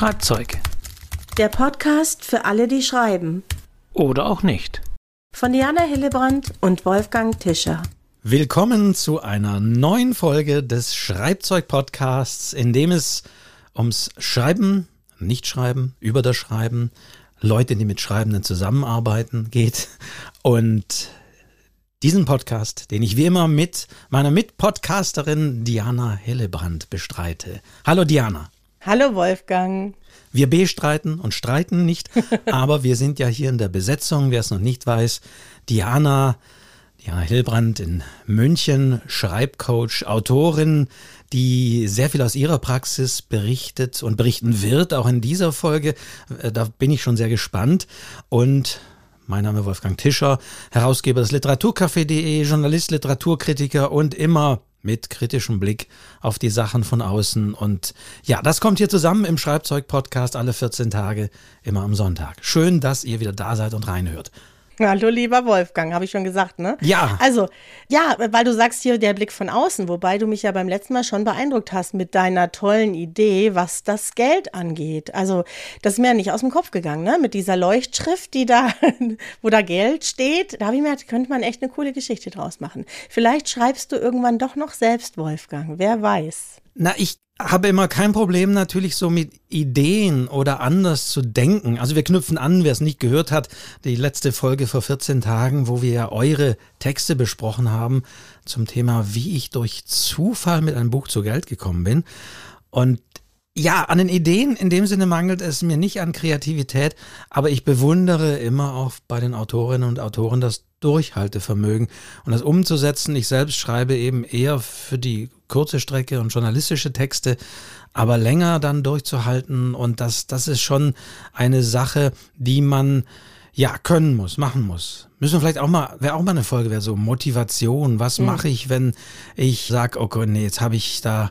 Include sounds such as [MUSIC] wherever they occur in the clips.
Schreibzeug. Der Podcast für alle, die schreiben. Oder auch nicht. Von Diana Hillebrand und Wolfgang Tischer. Willkommen zu einer neuen Folge des Schreibzeug-Podcasts, in dem es ums Schreiben, Nichtschreiben, über das Schreiben, Leute, die mit Schreibenden zusammenarbeiten geht. Und diesen Podcast, den ich wie immer mit meiner Mitpodcasterin Diana Hillebrand bestreite. Hallo Diana. Hallo Wolfgang. Wir bestreiten und streiten nicht, [LAUGHS] aber wir sind ja hier in der Besetzung, wer es noch nicht weiß. Diana, Diana Hillbrand in München, Schreibcoach, Autorin, die sehr viel aus ihrer Praxis berichtet und berichten wird, auch in dieser Folge. Äh, da bin ich schon sehr gespannt. Und mein Name ist Wolfgang Tischer, Herausgeber des Literaturcafé.de, Journalist, Literaturkritiker und immer mit kritischem Blick auf die Sachen von außen. Und ja, das kommt hier zusammen im Schreibzeug-Podcast alle 14 Tage, immer am Sonntag. Schön, dass ihr wieder da seid und reinhört. Hallo, lieber Wolfgang, habe ich schon gesagt, ne? Ja. Also, ja, weil du sagst hier der Blick von außen, wobei du mich ja beim letzten Mal schon beeindruckt hast mit deiner tollen Idee, was das Geld angeht. Also, das ist mir ja nicht aus dem Kopf gegangen, ne? Mit dieser Leuchtschrift, die da, [LAUGHS] wo da Geld steht, da habe ich mir gedacht, könnte man echt eine coole Geschichte draus machen. Vielleicht schreibst du irgendwann doch noch selbst, Wolfgang, wer weiß. Na, ich habe immer kein Problem natürlich so mit Ideen oder anders zu denken. Also wir knüpfen an, wer es nicht gehört hat, die letzte Folge vor 14 Tagen, wo wir ja eure Texte besprochen haben zum Thema, wie ich durch Zufall mit einem Buch zu Geld gekommen bin. Und ja, an den Ideen in dem Sinne mangelt es mir nicht an Kreativität, aber ich bewundere immer auch bei den Autorinnen und Autoren das Durchhaltevermögen und das umzusetzen. Ich selbst schreibe eben eher für die kurze Strecke und journalistische Texte, aber länger dann durchzuhalten und das, das ist schon eine Sache, die man ja können muss, machen muss. Müssen wir vielleicht auch mal, wäre auch mal eine Folge, wäre so Motivation. Was mhm. mache ich, wenn ich sage, okay, nee, jetzt habe ich da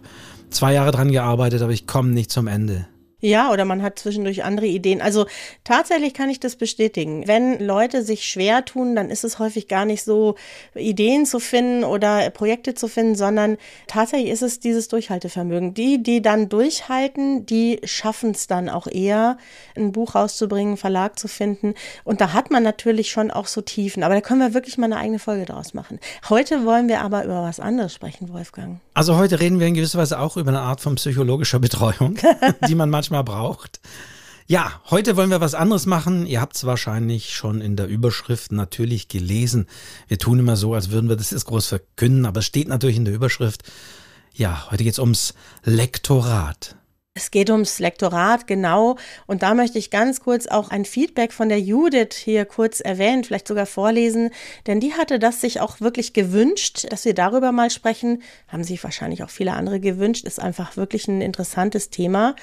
zwei Jahre dran gearbeitet, aber ich komme nicht zum Ende. Ja, oder man hat zwischendurch andere Ideen. Also tatsächlich kann ich das bestätigen. Wenn Leute sich schwer tun, dann ist es häufig gar nicht so, Ideen zu finden oder Projekte zu finden, sondern tatsächlich ist es dieses Durchhaltevermögen. Die, die dann durchhalten, die schaffen es dann auch eher, ein Buch rauszubringen, einen Verlag zu finden. Und da hat man natürlich schon auch so Tiefen. Aber da können wir wirklich mal eine eigene Folge draus machen. Heute wollen wir aber über was anderes sprechen, Wolfgang. Also heute reden wir in gewisser Weise auch über eine Art von psychologischer Betreuung, [LAUGHS] die man manchmal manchmal braucht. Ja, heute wollen wir was anderes machen. Ihr habt es wahrscheinlich schon in der Überschrift natürlich gelesen. Wir tun immer so, als würden wir das jetzt groß verkünden, aber es steht natürlich in der Überschrift. Ja, heute geht es ums Lektorat. Es geht ums Lektorat, genau. Und da möchte ich ganz kurz auch ein Feedback von der Judith hier kurz erwähnen, vielleicht sogar vorlesen, denn die hatte das sich auch wirklich gewünscht, dass wir darüber mal sprechen. Haben sich wahrscheinlich auch viele andere gewünscht, ist einfach wirklich ein interessantes Thema.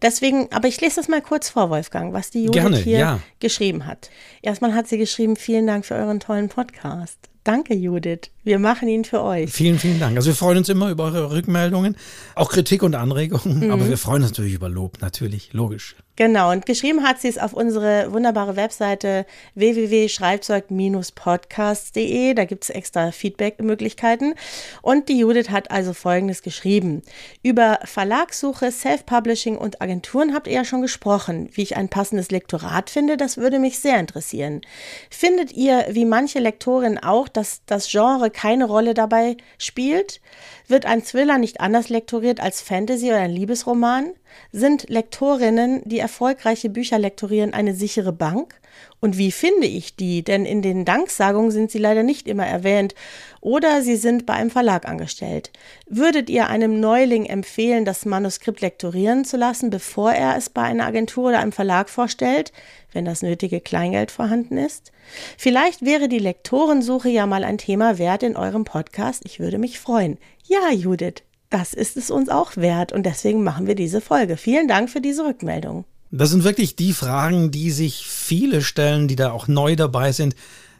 Deswegen, aber ich lese das mal kurz vor, Wolfgang, was die Judith Gerne, hier ja. geschrieben hat. Erstmal hat sie geschrieben, vielen Dank für euren tollen Podcast. Danke, Judith. Wir machen ihn für euch. Vielen, vielen Dank. Also wir freuen uns immer über eure Rückmeldungen, auch Kritik und Anregungen, mhm. aber wir freuen uns natürlich über Lob, natürlich, logisch. Genau, und geschrieben hat sie es auf unsere wunderbare Webseite www.schreibzeug-podcasts.de. Da gibt es extra Feedback-Möglichkeiten. Und die Judith hat also Folgendes geschrieben. Über Verlagssuche, Self-Publishing und Agenturen habt ihr ja schon gesprochen. Wie ich ein passendes Lektorat finde, das würde mich sehr interessieren. Findet ihr, wie manche Lektorinnen auch, dass das Genre keine Rolle dabei spielt? Wird ein Thriller nicht anders lektoriert als Fantasy oder ein Liebesroman? Sind Lektorinnen, die erfolgreiche Bücher lektorieren, eine sichere Bank? Und wie finde ich die? Denn in den Danksagungen sind sie leider nicht immer erwähnt oder sie sind bei einem Verlag angestellt. Würdet ihr einem Neuling empfehlen, das Manuskript lektorieren zu lassen, bevor er es bei einer Agentur oder einem Verlag vorstellt, wenn das nötige Kleingeld vorhanden ist? Vielleicht wäre die Lektorensuche ja mal ein Thema wert in eurem Podcast. Ich würde mich freuen. Ja, Judith, das ist es uns auch wert und deswegen machen wir diese Folge. Vielen Dank für diese Rückmeldung. Das sind wirklich die Fragen, die sich viele stellen, die da auch neu dabei sind,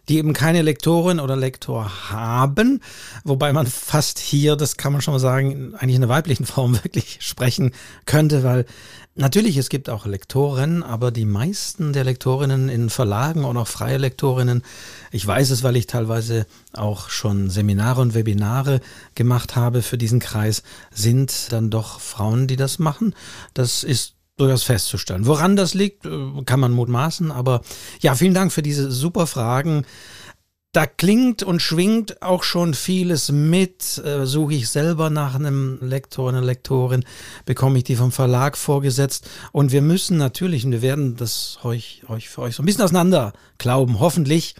die eben keine Lektorin oder Lektor haben, wobei man fast hier, das kann man schon mal sagen, eigentlich in der weiblichen Form [LAUGHS] wirklich sprechen könnte, weil natürlich es gibt auch Lektoren, aber die meisten der Lektorinnen in Verlagen und auch freie Lektorinnen, ich weiß es, weil ich teilweise auch schon Seminare und Webinare gemacht habe für diesen Kreis, sind dann doch Frauen, die das machen. Das ist durchaus festzustellen. Woran das liegt, äh, kann man mutmaßen, aber ja, vielen Dank für diese super Fragen. Da klingt und schwingt auch schon vieles mit. Äh, suche ich selber nach einem Lektor, einer Lektorin, bekomme ich die vom Verlag vorgesetzt. Und wir müssen natürlich, und wir werden das euch, euch für euch so ein bisschen auseinander glauben, hoffentlich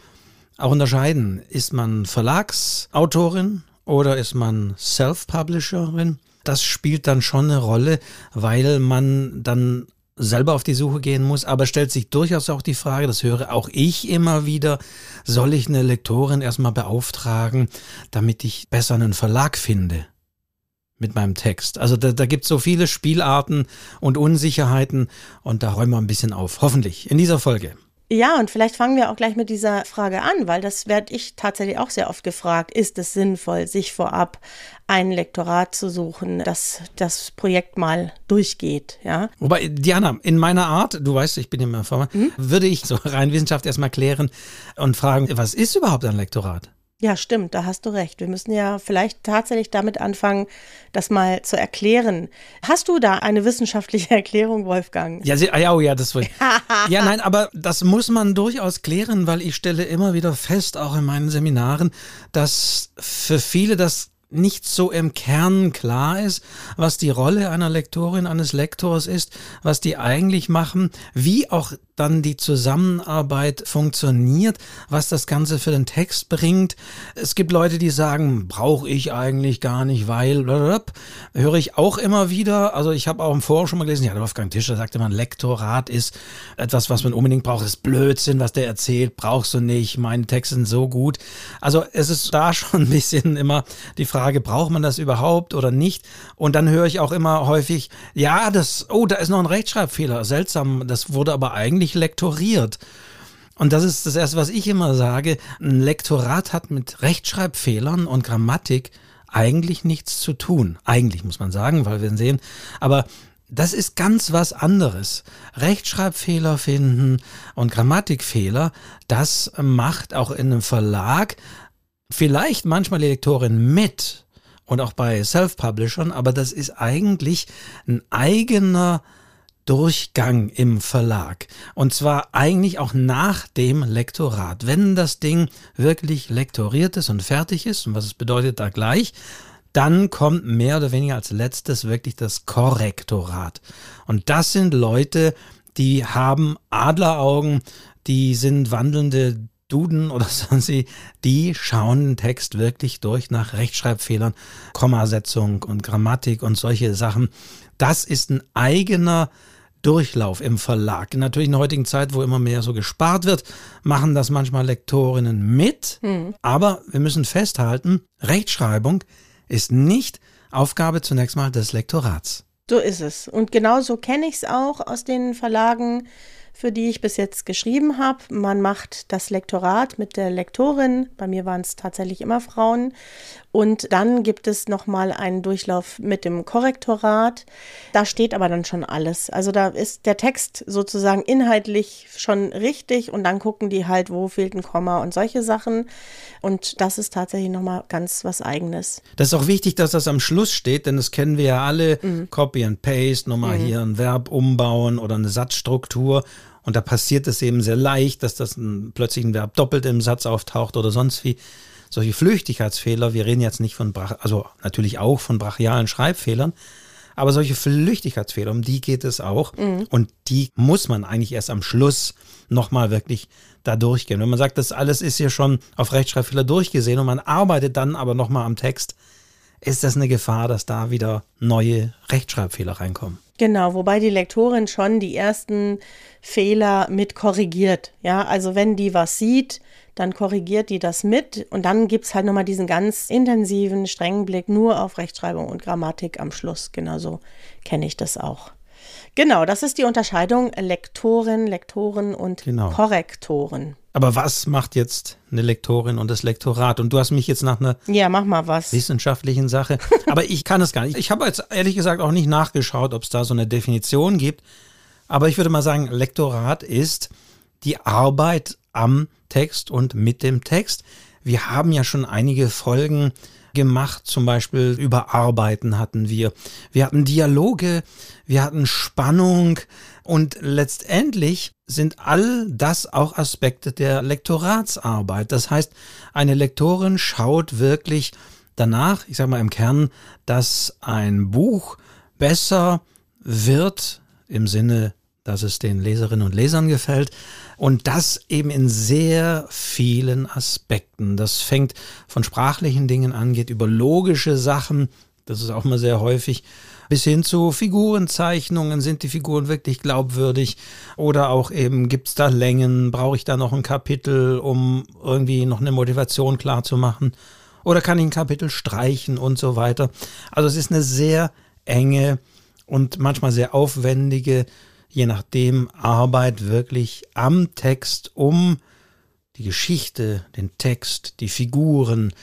auch unterscheiden. Ist man Verlagsautorin oder ist man Self-Publisherin? Das spielt dann schon eine Rolle, weil man dann selber auf die Suche gehen muss, aber stellt sich durchaus auch die Frage, das höre auch ich immer wieder, soll ich eine Lektorin erstmal beauftragen, damit ich besser einen Verlag finde? mit meinem Text. Also da, da gibt es so viele Spielarten und Unsicherheiten und da räumen wir ein bisschen auf. Hoffentlich in dieser Folge. Ja, und vielleicht fangen wir auch gleich mit dieser Frage an, weil das werde ich tatsächlich auch sehr oft gefragt. Ist es sinnvoll, sich vorab ein Lektorat zu suchen, das das Projekt mal durchgeht, ja? Wobei, Diana, in meiner Art, du weißt, ich bin immer Former, hm? würde ich so [LAUGHS] rein Wissenschaft erstmal klären und fragen, was ist überhaupt ein Lektorat? Ja, stimmt, da hast du recht. Wir müssen ja vielleicht tatsächlich damit anfangen, das mal zu erklären. Hast du da eine wissenschaftliche [LAUGHS] Erklärung, Wolfgang? Ja, ja, oh ja, das will. [LAUGHS] ja, nein, aber das muss man durchaus klären, weil ich stelle immer wieder fest, auch in meinen Seminaren, dass für viele das nicht so im Kern klar ist, was die Rolle einer Lektorin, eines Lektors ist, was die eigentlich machen, wie auch dann die Zusammenarbeit funktioniert, was das Ganze für den Text bringt. Es gibt Leute, die sagen, brauche ich eigentlich gar nicht, weil, höre ich auch immer wieder. Also ich habe auch im Forum schon mal gelesen, ja, Wolfgang Tischer sagte man, Lektorat ist etwas, was man unbedingt braucht. Das ist Blödsinn, was der erzählt, brauchst du nicht, meine Texte sind so gut. Also es ist da [LAUGHS] schon ein bisschen immer die Frage, braucht man das überhaupt oder nicht? Und dann höre ich auch immer häufig, ja, das, oh, da ist noch ein Rechtschreibfehler, seltsam, das wurde aber eigentlich nicht lektoriert. Und das ist das Erste, was ich immer sage. Ein Lektorat hat mit Rechtschreibfehlern und Grammatik eigentlich nichts zu tun. Eigentlich muss man sagen, weil wir sehen. Aber das ist ganz was anderes. Rechtschreibfehler finden und Grammatikfehler, das macht auch in einem Verlag vielleicht manchmal die Lektorin mit und auch bei Self-Publishern, aber das ist eigentlich ein eigener Durchgang im Verlag. Und zwar eigentlich auch nach dem Lektorat. Wenn das Ding wirklich lektoriert ist und fertig ist, und was es bedeutet da gleich, dann kommt mehr oder weniger als letztes wirklich das Korrektorat. Und das sind Leute, die haben Adleraugen, die sind wandelnde Duden oder [LAUGHS] sonst sie, die schauen den Text wirklich durch nach Rechtschreibfehlern, Kommasetzung und Grammatik und solche Sachen. Das ist ein eigener Durchlauf im Verlag. Natürlich in der heutigen Zeit, wo immer mehr so gespart wird, machen das manchmal Lektorinnen mit. Mhm. Aber wir müssen festhalten, Rechtschreibung ist nicht Aufgabe zunächst mal des Lektorats. So ist es. Und genauso kenne ich es auch aus den Verlagen, für die ich bis jetzt geschrieben habe. Man macht das Lektorat mit der Lektorin. Bei mir waren es tatsächlich immer Frauen. Und dann gibt es nochmal einen Durchlauf mit dem Korrektorat. Da steht aber dann schon alles. Also da ist der Text sozusagen inhaltlich schon richtig und dann gucken die halt, wo fehlt ein Komma und solche Sachen. Und das ist tatsächlich nochmal ganz was Eigenes. Das ist auch wichtig, dass das am Schluss steht, denn das kennen wir ja alle. Mhm. Copy and Paste, nochmal mhm. hier ein Verb umbauen oder eine Satzstruktur. Und da passiert es eben sehr leicht, dass das ein, plötzlich ein Verb doppelt im Satz auftaucht oder sonst wie. Solche Flüchtigkeitsfehler, wir reden jetzt nicht von, also natürlich auch von brachialen Schreibfehlern, aber solche Flüchtigkeitsfehler, um die geht es auch. Mhm. Und die muss man eigentlich erst am Schluss nochmal wirklich da durchgehen. Wenn man sagt, das alles ist hier schon auf Rechtschreibfehler durchgesehen und man arbeitet dann aber nochmal am Text, ist das eine Gefahr, dass da wieder neue Rechtschreibfehler reinkommen. Genau, wobei die Lektorin schon die ersten Fehler mit korrigiert. Ja, also wenn die was sieht, dann korrigiert die das mit und dann gibt es halt nochmal diesen ganz intensiven, strengen Blick nur auf Rechtschreibung und Grammatik am Schluss. Genauso kenne ich das auch. Genau, das ist die Unterscheidung Lektorin, Lektoren und genau. Korrektoren. Aber was macht jetzt eine Lektorin und das Lektorat? Und du hast mich jetzt nach einer ja, mach mal was. wissenschaftlichen Sache. [LAUGHS] Aber ich kann es gar nicht. Ich habe jetzt ehrlich gesagt auch nicht nachgeschaut, ob es da so eine Definition gibt. Aber ich würde mal sagen, Lektorat ist die Arbeit am Text und mit dem Text. Wir haben ja schon einige Folgen gemacht, zum Beispiel über Arbeiten hatten wir. Wir hatten Dialoge, wir hatten Spannung und letztendlich sind all das auch Aspekte der Lektoratsarbeit. Das heißt, eine Lektorin schaut wirklich danach, ich sage mal im Kern, dass ein Buch besser wird im Sinne, dass es den Leserinnen und Lesern gefällt und das eben in sehr vielen Aspekten. Das fängt von sprachlichen Dingen an, geht über logische Sachen, das ist auch mal sehr häufig, bis hin zu Figurenzeichnungen. Sind die Figuren wirklich glaubwürdig? Oder auch eben, gibt es da Längen? Brauche ich da noch ein Kapitel, um irgendwie noch eine Motivation klar zu machen? Oder kann ich ein Kapitel streichen und so weiter? Also es ist eine sehr enge und manchmal sehr aufwendige, je nachdem, Arbeit wirklich am Text, um die Geschichte, den Text, die Figuren,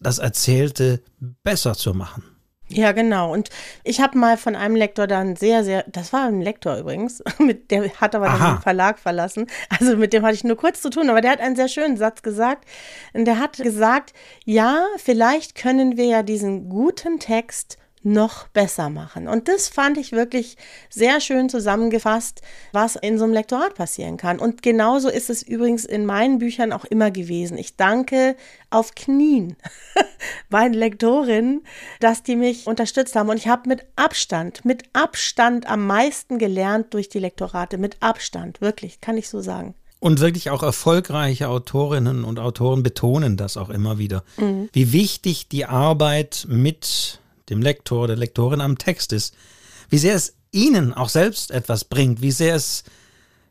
das Erzählte besser zu machen. Ja, genau. Und ich habe mal von einem Lektor dann sehr, sehr, das war ein Lektor übrigens, [LAUGHS] mit, der hat aber Aha. den Verlag verlassen. Also mit dem hatte ich nur kurz zu tun, aber der hat einen sehr schönen Satz gesagt. Und der hat gesagt, ja, vielleicht können wir ja diesen guten Text noch besser machen. Und das fand ich wirklich sehr schön zusammengefasst, was in so einem Lektorat passieren kann. Und genauso ist es übrigens in meinen Büchern auch immer gewesen. Ich danke auf Knien [LAUGHS] meinen Lektorinnen, dass die mich unterstützt haben. Und ich habe mit Abstand, mit Abstand am meisten gelernt durch die Lektorate. Mit Abstand, wirklich, kann ich so sagen. Und wirklich auch erfolgreiche Autorinnen und Autoren betonen das auch immer wieder, mhm. wie wichtig die Arbeit mit dem Lektor, der Lektorin am Text ist, wie sehr es ihnen auch selbst etwas bringt, wie sehr es,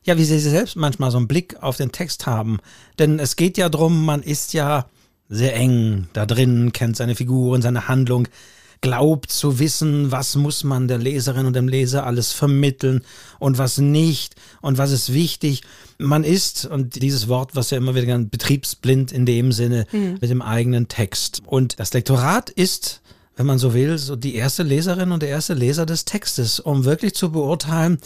ja, wie sie selbst manchmal so einen Blick auf den Text haben. Denn es geht ja darum, man ist ja sehr eng da drin, kennt seine Figuren, seine Handlung, glaubt zu wissen, was muss man der Leserin und dem Leser alles vermitteln und was nicht und was ist wichtig. Man ist, und dieses Wort, was ja immer wieder betriebsblind in dem Sinne, mhm. mit dem eigenen Text. Und das Lektorat ist wenn man so will, so die erste Leserin und der erste Leser des Textes, um wirklich zu beurteilen,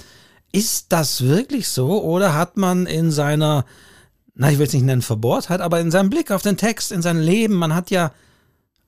ist das wirklich so oder hat man in seiner, na, ich will es nicht nennen Verbohrtheit, aber in seinem Blick auf den Text, in sein Leben, man hat ja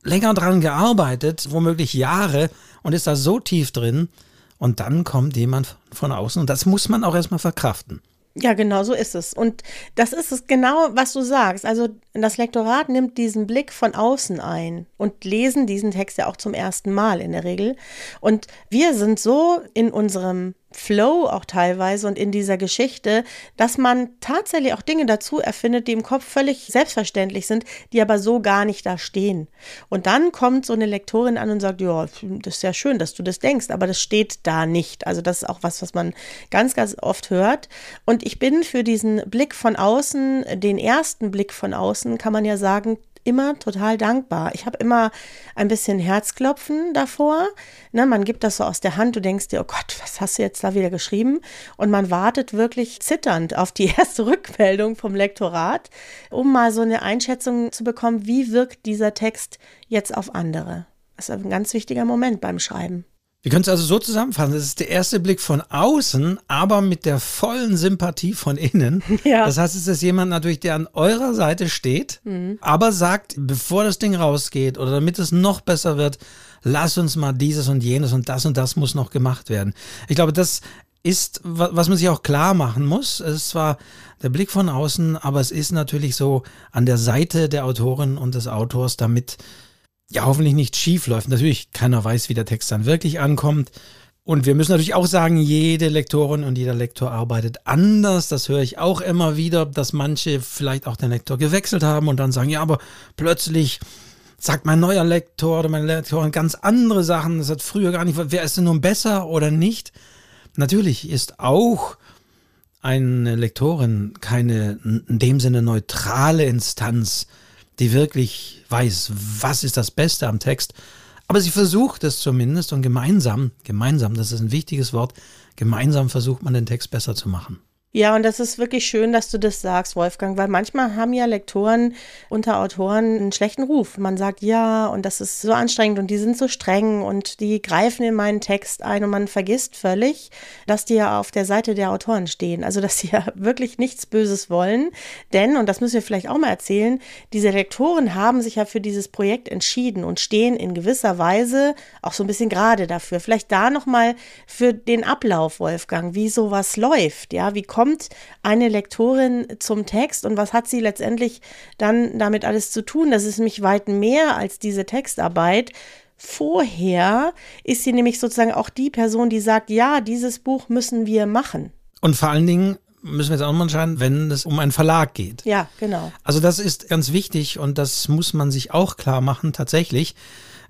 länger dran gearbeitet, womöglich Jahre und ist da so tief drin und dann kommt jemand von außen und das muss man auch erstmal verkraften. Ja, genau so ist es. Und das ist es genau, was du sagst. Also das Lektorat nimmt diesen Blick von außen ein und lesen diesen Text ja auch zum ersten Mal in der Regel. Und wir sind so in unserem Flow auch teilweise und in dieser Geschichte, dass man tatsächlich auch Dinge dazu erfindet, die im Kopf völlig selbstverständlich sind, die aber so gar nicht da stehen. Und dann kommt so eine Lektorin an und sagt, ja, das ist ja schön, dass du das denkst, aber das steht da nicht. Also das ist auch was, was man ganz, ganz oft hört. Und ich bin für diesen Blick von außen, den ersten Blick von außen, kann man ja sagen, immer total dankbar. Ich habe immer ein bisschen Herzklopfen davor. Ne, man gibt das so aus der Hand, du denkst dir, oh Gott, was hast du jetzt da wieder geschrieben? Und man wartet wirklich zitternd auf die [LAUGHS] erste Rückmeldung vom Lektorat, um mal so eine Einschätzung zu bekommen, wie wirkt dieser Text jetzt auf andere. Das ist ein ganz wichtiger Moment beim Schreiben. Wir können es also so zusammenfassen. Das ist der erste Blick von außen, aber mit der vollen Sympathie von innen. [LAUGHS] Ja. Das heißt, es ist jemand natürlich, der an eurer Seite steht, mhm. aber sagt, bevor das Ding rausgeht oder damit es noch besser wird, lass uns mal dieses und jenes und das und das muss noch gemacht werden. Ich glaube, das ist, was man sich auch klar machen muss. Es ist zwar der Blick von außen, aber es ist natürlich so an der Seite der Autorin und des Autors, damit ja hoffentlich nicht schief läuft. Natürlich, keiner weiß, wie der Text dann wirklich ankommt. Und wir müssen natürlich auch sagen, jede Lektorin und jeder Lektor arbeitet anders. Das höre ich auch immer wieder, dass manche vielleicht auch den Lektor gewechselt haben und dann sagen, ja, aber plötzlich sagt mein neuer Lektor oder meine Lektorin ganz andere Sachen. Das hat früher gar nicht, wer ist denn nun besser oder nicht? Natürlich ist auch eine Lektorin keine in dem Sinne neutrale Instanz die wirklich weiß, was ist das Beste am Text. Aber sie versucht es zumindest und gemeinsam, gemeinsam, das ist ein wichtiges Wort, gemeinsam versucht man den Text besser zu machen. Ja, und das ist wirklich schön, dass du das sagst, Wolfgang, weil manchmal haben ja Lektoren unter Autoren einen schlechten Ruf. Man sagt ja, und das ist so anstrengend und die sind so streng und die greifen in meinen Text ein und man vergisst völlig, dass die ja auf der Seite der Autoren stehen. Also, dass sie [LAUGHS] ja wirklich nichts Böses wollen. Denn, und das müssen wir vielleicht auch mal erzählen, diese Lektoren haben sich ja für dieses Projekt entschieden und stehen in gewisser Weise auch so ein bisschen gerade dafür. Vielleicht da nochmal für den Ablauf, Wolfgang, wie sowas läuft. Ja, wie kommt kommt eine Lektorin zum Text und was hat sie letztendlich dann damit alles zu tun? Das ist nämlich weit mehr als diese Textarbeit. Vorher ist sie nämlich sozusagen auch die Person, die sagt, ja, dieses Buch müssen wir machen. Und vor allen Dingen müssen wir jetzt auch mal entscheiden, wenn es um einen Verlag geht. Ja, genau. Also das ist ganz wichtig und das muss man sich auch klar machen, tatsächlich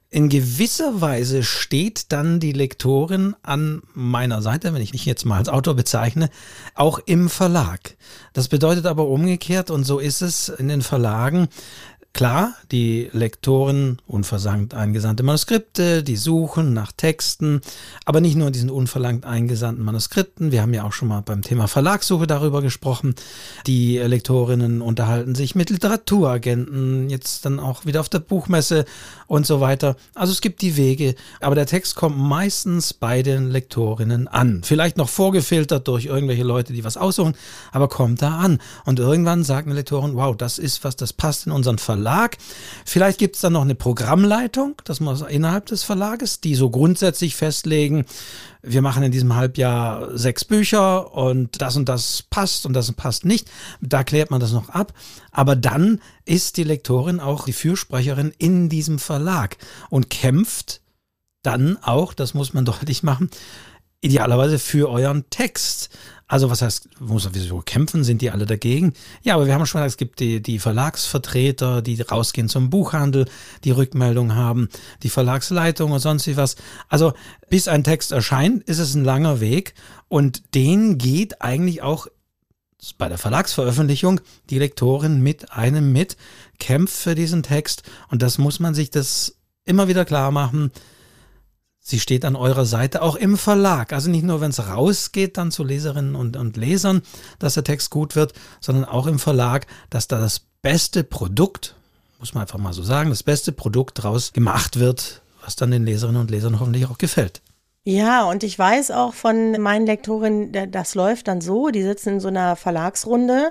in gewisser Weise steht dann die Lektorin an meiner Seite, wenn ich mich jetzt mal als Autor bezeichne, auch im Verlag. Das bedeutet aber umgekehrt, und so ist es in den Verlagen, Klar, die Lektoren unversandt eingesandte Manuskripte, die suchen nach Texten, aber nicht nur diesen unverlangt eingesandten Manuskripten. Wir haben ja auch schon mal beim Thema Verlagssuche darüber gesprochen. Die Lektorinnen unterhalten sich mit Literaturagenten, jetzt dann auch wieder auf der Buchmesse und so weiter. Also es gibt die Wege, aber der Text kommt meistens bei den Lektorinnen an. Vielleicht noch vorgefiltert durch irgendwelche Leute, die was aussuchen, aber kommt da an. Und irgendwann sagt eine Lektorin, wow, das ist was, das passt in unseren Verlag Verlag. Vielleicht gibt es dann noch eine Programmleitung, das muss innerhalb des Verlages, die so grundsätzlich festlegen, wir machen in diesem Halbjahr sechs Bücher und das und das passt und das passt nicht. Da klärt man das noch ab. Aber dann ist die Lektorin auch die Fürsprecherin in diesem Verlag und kämpft dann auch, das muss man [LAUGHS] deutlich machen, idealerweise für euren Text. Also was heißt, muss er wieso kämpfen? Sind die alle dagegen? Ja, aber wir haben schon gesagt, es gibt die, die Verlagsvertreter, die rausgehen zum Buchhandel, die Rückmeldung haben, die Verlagsleitung und sonst was. Also bis ein Text erscheint, ist es ein langer Weg und den geht eigentlich auch bei der Verlagsveröffentlichung die Lektorin mit einem mit, kämpft für diesen Text und das muss man sich das immer wieder klar machen Sie steht an eurer Seite, auch im Verlag. Also nicht nur, wenn es rausgeht dann zu Leserinnen und, und Lesern, dass der Text gut wird, sondern auch im Verlag, dass da das beste Produkt, muss man einfach mal so sagen, das beste Produkt draus gemacht wird, was dann den Leserinnen und Lesern hoffentlich auch gefällt. Ja, und ich weiß auch von meinen Lektorinnen, das läuft dann so, die sitzen in so einer Verlagsrunde,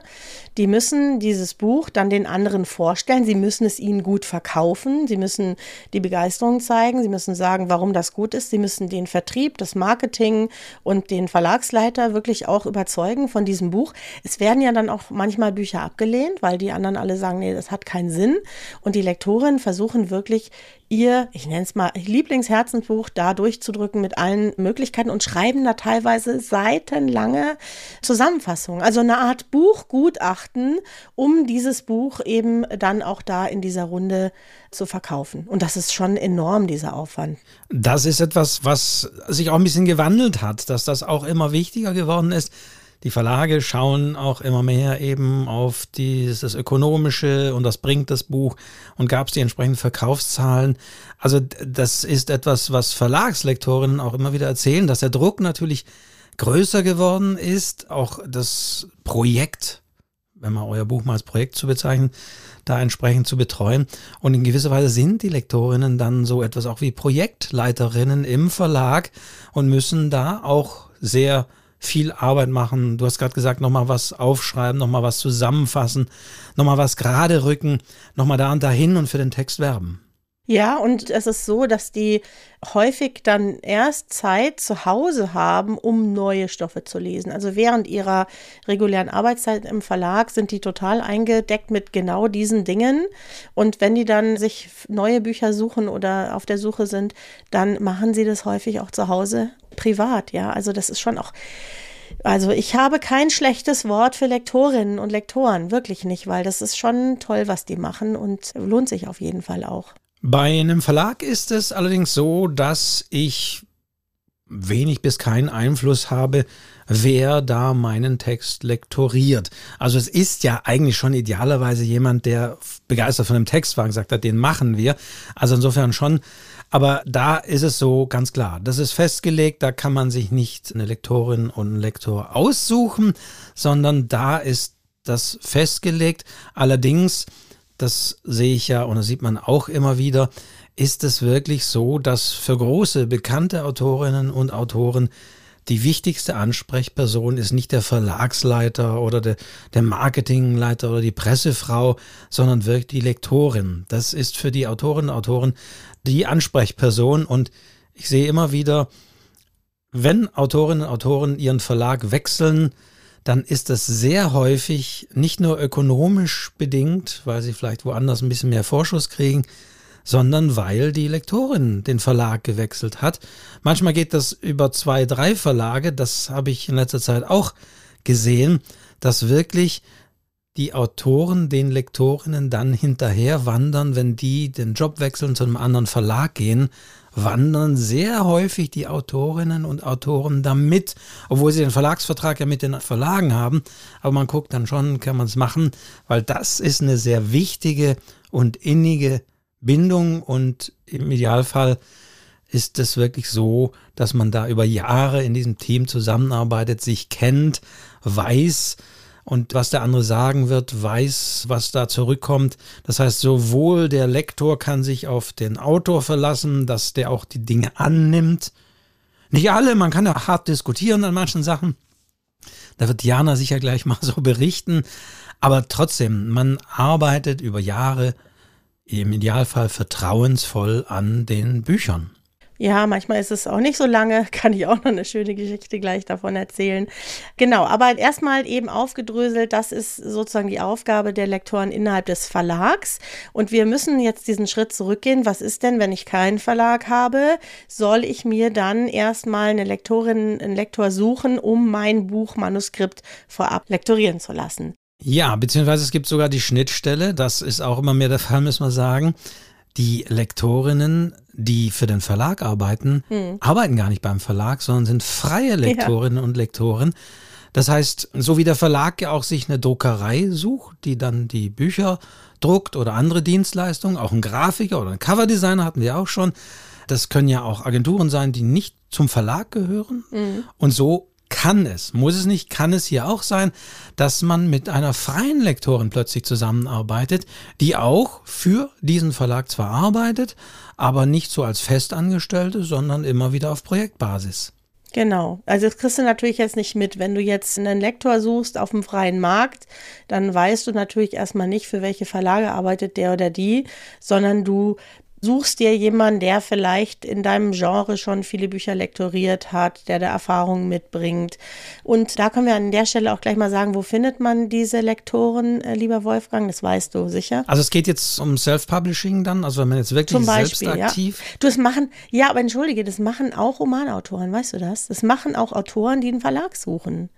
die müssen dieses Buch dann den anderen vorstellen, sie müssen es ihnen gut verkaufen, sie müssen die Begeisterung zeigen, sie müssen sagen, warum das gut ist, sie müssen den Vertrieb, das Marketing und den Verlagsleiter wirklich auch überzeugen von diesem Buch. Es werden ja dann auch manchmal Bücher abgelehnt, weil die anderen alle sagen, nee, das hat keinen Sinn. Und die Lektorinnen versuchen wirklich ihr, ich nenne es mal, Lieblingsherzensbuch da durchzudrücken mit allen Möglichkeiten und schreiben da teilweise seitenlange Zusammenfassungen. Also eine Art Buchgutachten, um dieses Buch eben dann auch da in dieser Runde zu verkaufen. Und das ist schon enorm, dieser Aufwand. Das ist etwas, was sich auch ein bisschen gewandelt hat, dass das auch immer wichtiger geworden ist die Verlage schauen auch immer mehr eben auf dieses Ökonomische und das bringt das Buch und gab es die entsprechenden Verkaufszahlen. Also das ist etwas, was Verlagslektorinnen auch immer wieder erzählen, dass der Druck natürlich größer geworden ist, auch das Projekt, wenn man euer Buch mal als Projekt zu bezeichnen, da entsprechend zu betreuen. Und in gewisser Weise sind die Lektorinnen dann so etwas auch wie Projektleiterinnen im Verlag und müssen da auch sehr viel Arbeit machen. Du hast gerade gesagt, nochmal was aufschreiben, nochmal was zusammenfassen, nochmal was gerade rücken, nochmal da und dahin und für den Text werben. Ja, und es ist so, dass die häufig dann erst Zeit zu Hause haben, um neue Stoffe zu lesen. Also während ihrer regulären Arbeitszeit im Verlag sind die total eingedeckt mit genau diesen Dingen. Und wenn die dann sich neue Bücher suchen oder auf der Suche sind, dann machen sie das häufig auch zu Hause privat. Ja, also das ist schon auch also ich habe kein schlechtes Wort für Lektorinnen und Lektoren, wirklich nicht, weil das ist schon toll, was die machen und lohnt sich auf jeden Fall auch. Bei einem Verlag ist es allerdings so, dass ich wenig bis keinen Einfluss habe, wer da meinen Text lektoriert. Also es ist ja eigentlich schon idealerweise jemand, der begeistert von einem Text war und gesagt hat, den machen wir. Also insofern schon. Aber da ist es so ganz klar, das ist festgelegt, da kann man sich nicht eine Lektorin und einen Lektor aussuchen, sondern da ist das festgelegt. Allerdings, das sehe ich ja und das sieht man auch immer wieder, ist es wirklich so, dass für große, bekannte Autorinnen und Autoren die wichtigste Ansprechperson ist nicht der Verlagsleiter oder der, der Marketingleiter oder die Pressefrau, sondern wirklich die Lektorin. Das ist für die Autorinnen und Autoren die Ansprechperson und ich sehe immer wieder, wenn Autorinnen und Autoren ihren Verlag wechseln, dann ist das sehr häufig nicht nur ökonomisch bedingt, weil sie vielleicht woanders ein bisschen mehr Vorschuss kriegen, sondern weil die Lektorin den Verlag gewechselt hat. Manchmal geht das über zwei, drei Verlage, das habe ich in letzter Zeit auch gesehen, dass wirklich die Autoren den Lektorinnen dann hinterher wandern, wenn die den Job wechseln zu einem anderen Verlag gehen, wandern sehr häufig die Autorinnen und Autoren damit, obwohl sie den Verlagsvertrag ja mit den Verlagen haben. Aber man guckt dann schon, kann man es machen, weil das ist eine sehr wichtige und innige Bindung und im Idealfall ist es wirklich so, dass man da über Jahre in diesem Team zusammenarbeitet, sich kennt, weiß und was der andere sagen wird, weiß, was da zurückkommt. Das heißt, sowohl der Lektor kann sich auf den Autor verlassen, dass der auch die Dinge annimmt. Nicht alle, man kann ja hart diskutieren an manchen Sachen. Da wird Jana sicher gleich mal [LAUGHS] so berichten. Aber trotzdem, man arbeitet über Jahre im Idealfall vertrauensvoll an den Büchern. Ja, manchmal ist es auch nicht so lange, [LAUGHS] kann ich auch noch eine schöne Geschichte gleich davon erzählen. Genau, aber erstmal eben aufgedröselt, das ist sozusagen die Aufgabe der Lektoren innerhalb des Verlags. Und wir müssen jetzt diesen Schritt zurückgehen. Was ist denn, wenn ich keinen Verlag habe? Soll ich mir dann erstmal eine Lektorin, einen Lektor suchen, um mein Buchmanuskript vorab lektorieren zu lassen? Ja, beziehungsweise es gibt sogar die Schnittstelle, das ist auch immer mehr der Fall, müssen wir sagen. Die Lektorinnen, die für den Verlag arbeiten, hm. arbeiten gar nicht beim Verlag, sondern sind freie Lektorinnen ja. und Lektoren. Das heißt, so wie der Verlag ja auch sich eine Druckerei sucht, die dann die Bücher druckt oder andere Dienstleistungen, auch ein Grafiker oder ein Coverdesigner hatten wir auch schon. Das können ja auch Agenturen sein, die nicht zum Verlag gehören. Mhm. Und so kann es, muss es nicht, kann es hier auch sein, dass man mit einer freien Lektorin plötzlich zusammenarbeitet, die auch für diesen Verlag zwar arbeitet, aber nicht so als Festangestellte, sondern immer wieder auf Projektbasis. Genau. Also das kriegst du natürlich jetzt nicht mit. Wenn du jetzt einen Lektor suchst auf dem freien Markt, dann weißt du natürlich erstmal nicht, für welche Verlage arbeitet der oder die, sondern du suchst dir jemanden, der vielleicht in deinem Genre schon viele Bücher lektoriert hat, der da Erfahrungen mitbringt. Und da können wir an der Stelle auch gleich mal sagen, wo findet man diese Lektoren, äh, lieber Wolfgang? Das weißt du sicher. Also es geht jetzt um Self-Publishing dann, also wenn man jetzt wirklich Zum Beispiel, selbst aktiv. Ja. Du, es machen, ja, aber entschuldige, das machen auch Romanautoren, weißt du das? Das machen auch Autoren, die einen Verlag suchen.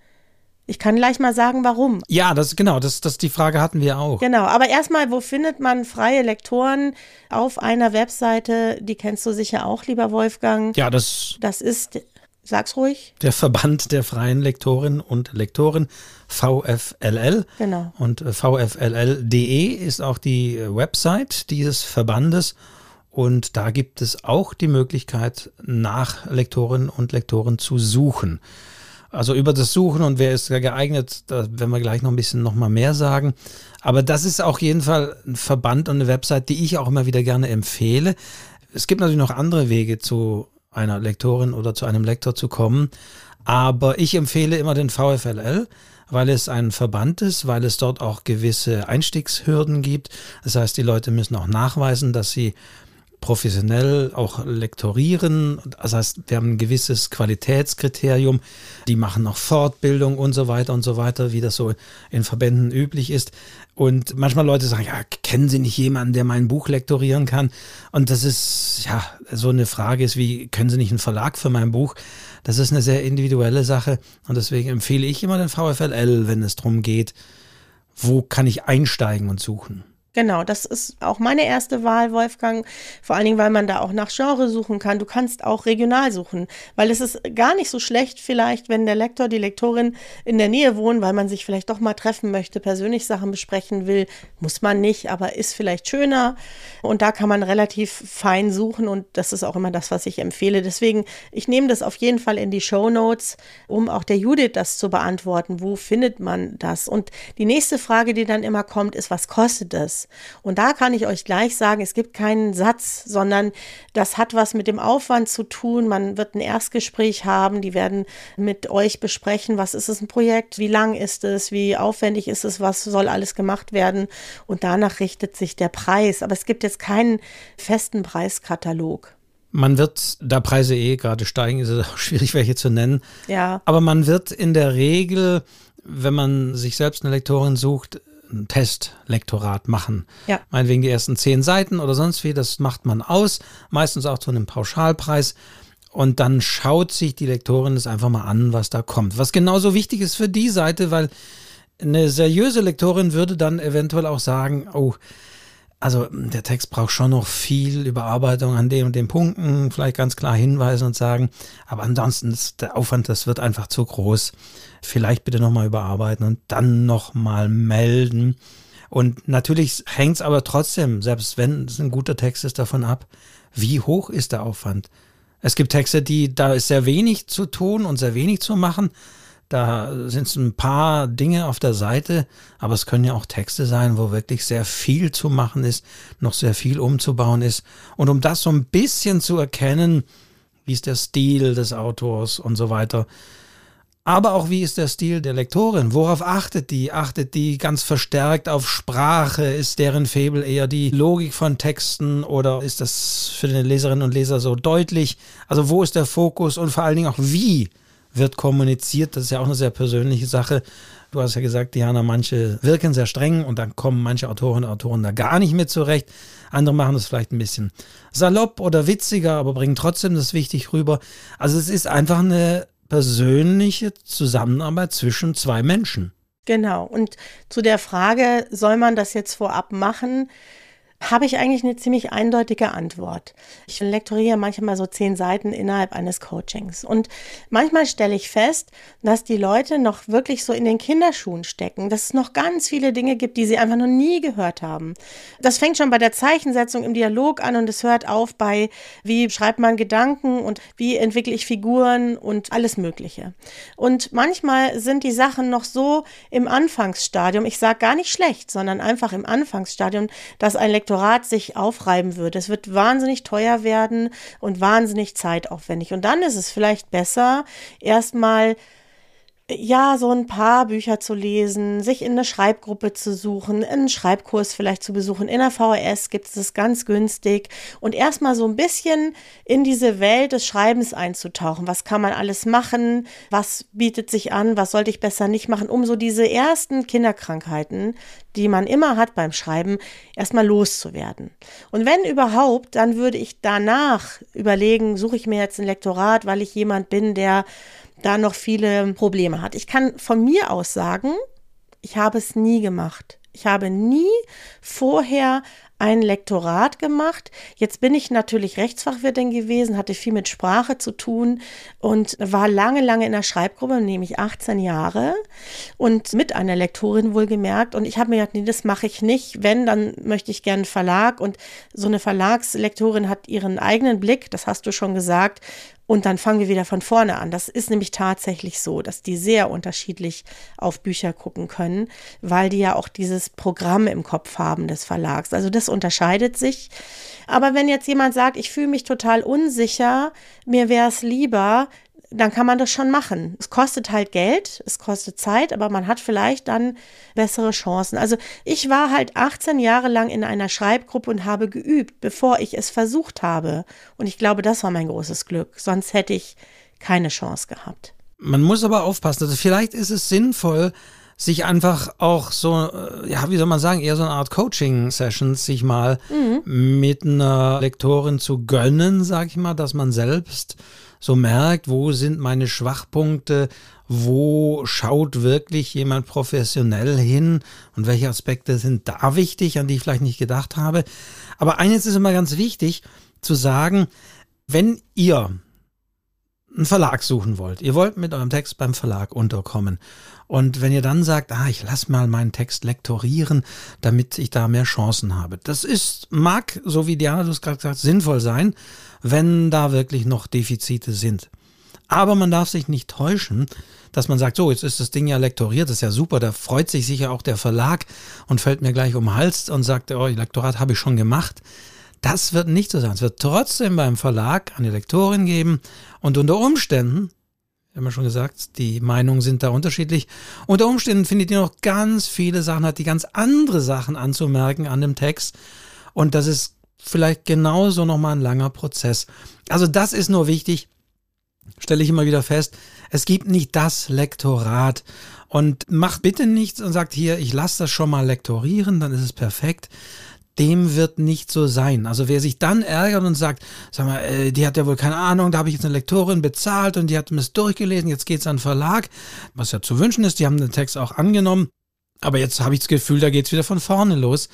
Ich kann gleich mal sagen, warum. Ja, das genau, das, das die Frage hatten wir auch. Genau, aber erstmal, wo findet man freie Lektoren auf einer Webseite? Die kennst du sicher auch, lieber Wolfgang. Ja, das. Das ist, sag's ruhig. Der Verband der freien Lektorinnen und Lektoren, VFLL. Genau. Und äh, VFLL.de ist auch die äh, Website dieses Verbandes. Und da gibt es auch die Möglichkeit, nach Lektorinnen und Lektoren zu suchen. Also über das Suchen und wer ist geeignet, da werden wir gleich noch ein bisschen noch mal mehr sagen. Aber das ist auf jeden Fall ein Verband und eine Website, die ich auch immer wieder gerne empfehle. Es gibt natürlich noch andere Wege zu einer Lektorin oder zu einem Lektor zu kommen. Aber ich empfehle immer den VFLL, weil es ein Verband ist, weil es dort auch gewisse Einstiegshürden gibt. Das heißt, die Leute müssen auch nachweisen, dass sie professionell auch lektorieren. Das heißt, wir haben ein gewisses Qualitätskriterium. Die machen auch Fortbildung und so weiter und so weiter, wie das so in Verbänden üblich ist. Und manchmal Leute sagen, ja, kennen Sie nicht jemanden, der mein Buch lektorieren kann? Und das ist, ja, so eine Frage ist, wie können Sie nicht einen Verlag für mein Buch? Das ist eine sehr individuelle Sache. Und deswegen empfehle ich immer den VFLL, wenn es darum geht, wo kann ich einsteigen und suchen. Genau, das ist auch meine erste Wahl, Wolfgang. Vor allen Dingen, weil man da auch nach Genre suchen kann. Du kannst auch regional suchen, weil es ist gar nicht so schlecht vielleicht, wenn der Lektor, die Lektorin in der Nähe wohnen, weil man sich vielleicht doch mal treffen möchte, persönlich Sachen besprechen will. Muss man nicht, aber ist vielleicht schöner. Und da kann man relativ fein suchen und das ist auch immer das, was ich empfehle. Deswegen, ich nehme das auf jeden Fall in die Show Notes, um auch der Judith das zu beantworten. Wo findet man das? Und die nächste Frage, die dann immer kommt, ist, was kostet das? Und da kann ich euch gleich sagen, es gibt keinen Satz, sondern das hat was mit dem Aufwand zu tun. Man wird ein Erstgespräch haben, die werden mit euch besprechen, was ist es ein Projekt, wie lang ist es, wie aufwendig ist es, was soll alles gemacht werden. Und danach richtet sich der Preis. Aber es gibt jetzt keinen festen Preiskatalog. Man wird, da Preise eh gerade steigen, ist es auch [LAUGHS] schwierig, welche zu nennen. Ja. Aber man wird in der Regel, wenn man sich selbst eine Lektorin sucht, ein Testlektorat machen. Ja. Meinetwegen die ersten zehn Seiten oder sonst wie, das macht man aus, meistens auch zu einem Pauschalpreis. Und dann schaut sich die Lektorin das einfach mal an, was da kommt. Was genauso wichtig ist für die Seite, weil eine seriöse Lektorin würde dann eventuell auch sagen, oh, also der Text braucht schon noch viel Überarbeitung an den und den Punkten, vielleicht ganz klar hinweisen und sagen, aber ansonsten ist der Aufwand, das wird einfach zu groß. Vielleicht bitte nochmal überarbeiten und dann nochmal melden. Und natürlich hängt es aber trotzdem, selbst wenn es ein guter Text ist, davon ab, wie hoch ist der Aufwand. Es gibt Texte, die, da ist sehr wenig zu tun und sehr wenig zu machen. Da sind es ein paar Dinge auf der Seite, aber es können ja auch Texte sein, wo wirklich sehr viel zu machen ist, noch sehr viel umzubauen ist. Und um das so ein bisschen zu erkennen, wie ist der Stil des Autors und so weiter, aber auch wie ist der Stil der Lektorin? Worauf achtet die? Achtet die ganz verstärkt auf Sprache? Ist deren Febel eher die Logik von Texten oder ist das für den Leserinnen und Leser so deutlich? Also wo ist der Fokus und vor allen Dingen auch wie wird kommuniziert. Das ist ja auch eine sehr persönliche Sache. Du hast ja gesagt, Diana, manche wirken sehr streng und dann kommen manche Autorinnen und Autoren da gar nicht mit zurecht. Andere machen das vielleicht ein bisschen salopp oder witziger, aber bringen trotzdem das wichtig rüber. Also es ist einfach eine persönliche Zusammenarbeit zwischen zwei Menschen. Genau. Und zu der Frage, soll man das jetzt vorab machen? Habe ich eigentlich eine ziemlich eindeutige Antwort. Ich lektoriere manchmal so zehn Seiten innerhalb eines Coachings. Und manchmal stelle ich fest, dass die Leute noch wirklich so in den Kinderschuhen stecken, dass es noch ganz viele Dinge gibt, die sie einfach noch nie gehört haben. Das fängt schon bei der Zeichensetzung im Dialog an und es hört auf bei, wie schreibt man Gedanken und wie entwickle ich Figuren und alles Mögliche. Und manchmal sind die Sachen noch so im Anfangsstadium, ich sage gar nicht schlecht, sondern einfach im Anfangsstadium, dass ein Lektor Lektorat sich aufreiben würde. Es wird wahnsinnig teuer werden und wahnsinnig zeitaufwendig. Und dann ist es vielleicht besser, erstmal ja, so ein paar Bücher zu lesen, sich in eine Schreibgruppe zu suchen, einen Schreibkurs vielleicht zu besuchen. In der VHS gibt es das ganz günstig und erstmal so ein bisschen in diese Welt des Schreibens einzutauchen. Was kann man alles machen? Was bietet sich an? Was sollte ich besser nicht machen? Um so diese ersten Kinderkrankheiten, die man immer hat beim Schreiben, erstmal loszuwerden. Und wenn überhaupt, dann würde ich danach überlegen, suche ich mir jetzt ein Lektorat, weil ich jemand bin, der da noch viele Probleme hat. Ich kann von mir aus sagen, ich habe es nie gemacht. Ich habe nie vorher ein Lektorat gemacht. Jetzt bin ich natürlich Rechtsfachwirtin gewesen, hatte viel mit Sprache zu tun und war lange, lange in der Schreibgruppe, nämlich 18 Jahre und mit einer Lektorin wohlgemerkt. Und ich habe mir gedacht, nee, das mache ich nicht. Wenn, dann möchte ich gerne einen Verlag. Und so eine Verlagslektorin hat ihren eigenen Blick, das hast du schon gesagt, und dann fangen wir wieder von vorne an. Das ist nämlich tatsächlich so, dass die sehr unterschiedlich auf Bücher gucken können, weil die ja auch dieses Programm im Kopf haben des Verlags. Also das unterscheidet sich. Aber wenn jetzt jemand sagt, ich fühle mich total unsicher, mir wäre es lieber, dann kann man das schon machen. Es kostet halt Geld, es kostet Zeit, aber man hat vielleicht dann bessere Chancen. Also ich war halt 18 Jahre lang in einer Schreibgruppe und habe geübt, bevor ich es versucht habe. Und ich glaube, das war mein großes Glück. Sonst hätte ich keine Chance gehabt. Man muss aber aufpassen. Also vielleicht ist es sinnvoll, sich einfach auch so, äh, ja, wie soll man sagen, eher so eine Art Coaching-Sessions sich mal mhm. mit einer Lektorin zu gönnen, sag ich mal, dass man selbst so merkt, wo sind meine Schwachpunkte, wo schaut wirklich jemand professionell hin und welche Aspekte sind da wichtig, an die ich vielleicht nicht gedacht habe. Aber eines ist immer ganz wichtig zu sagen, wenn ihr einen Verlag suchen wollt, ihr wollt mit eurem Text beim Verlag unterkommen und wenn ihr dann sagt, ah, ich lasse mal meinen Text lektorieren, damit ich da mehr Chancen habe. Das ist, mag, so wie Diana du es gerade gesagt sinnvoll sein, wenn da wirklich noch Defizite sind. Aber man darf sich nicht täuschen, dass man sagt, so, jetzt ist das Ding ja lektoriert, das ist ja super, da freut sich sicher auch der Verlag und fällt mir gleich um den Hals und sagt, oh, Lektorat habe ich schon gemacht. Das wird nicht so sein. Es wird trotzdem beim Verlag eine Lektorin geben und unter Umständen, wir haben ja schon gesagt, die Meinungen sind da unterschiedlich. Unter Umständen findet ihr noch ganz viele Sachen, hat die ganz andere Sachen anzumerken an dem Text. Und das ist vielleicht genauso nochmal ein langer Prozess. Also das ist nur wichtig, stelle ich immer wieder fest. Es gibt nicht das Lektorat. Und macht bitte nichts und sagt hier, ich lasse das schon mal lektorieren, dann ist es perfekt. Dem wird nicht so sein. Also wer sich dann ärgert und sagt, sag mal, äh, die hat ja wohl keine Ahnung, da habe ich jetzt eine Lektorin bezahlt und die hat mir es durchgelesen, jetzt geht's an den Verlag, was ja zu wünschen ist, die haben den Text auch angenommen. Aber jetzt habe ich das Gefühl, da geht's wieder von vorne los.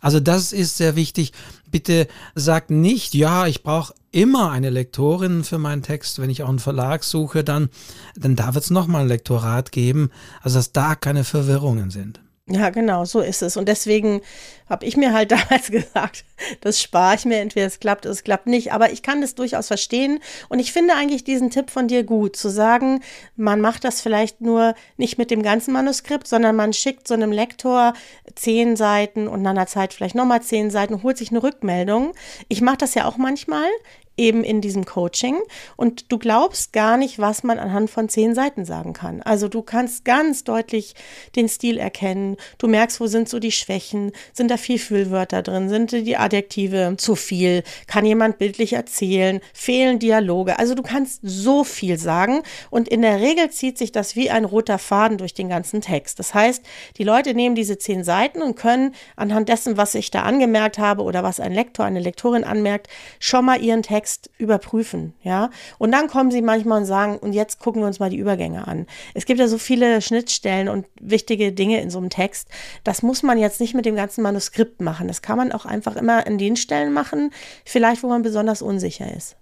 Also das ist sehr wichtig. Bitte sagt nicht, ja, ich brauche immer eine Lektorin für meinen Text. Wenn ich auch einen Verlag suche, dann, dann da wird es nochmal ein Lektorat geben. Also dass da keine Verwirrungen sind. Ja, genau, so ist es. Und deswegen habe ich mir halt [LAUGHS] damals gesagt, das spare ich mir, entweder es klappt oder es klappt nicht. Aber ich kann das durchaus verstehen. Und ich finde eigentlich diesen Tipp von dir gut, zu sagen, man macht das vielleicht nur nicht mit dem ganzen Manuskript, sondern man schickt so einem Lektor zehn Seiten und nach einer Zeit vielleicht nochmal zehn Seiten, holt sich eine Rückmeldung. Ich mache das ja auch manchmal eben in diesem Coaching und du glaubst gar nicht, was man anhand von zehn Seiten sagen kann. Also du kannst ganz deutlich den Stil erkennen. Du merkst, wo sind so die Schwächen? Sind da viel Füllwörter drin? Sind die Adjektive zu viel? Kann jemand bildlich erzählen? Fehlen Dialoge? Also du kannst so viel sagen und in der Regel zieht sich das wie ein roter Faden durch den ganzen Text. Das heißt, die Leute nehmen diese zehn Seiten und können anhand dessen, was ich da angemerkt habe oder was ein Lektor, eine Lektorin anmerkt, schon mal ihren Text Text überprüfen, ja. Und dann kommen sie manchmal und sagen, und jetzt gucken wir uns mal die Übergänge an. Es gibt ja so viele Schnittstellen und wichtige Dinge in so einem Text. Das muss man jetzt nicht mit dem ganzen Manuskript machen. Das kann man auch einfach immer in den Stellen machen, vielleicht wo man besonders unsicher ist.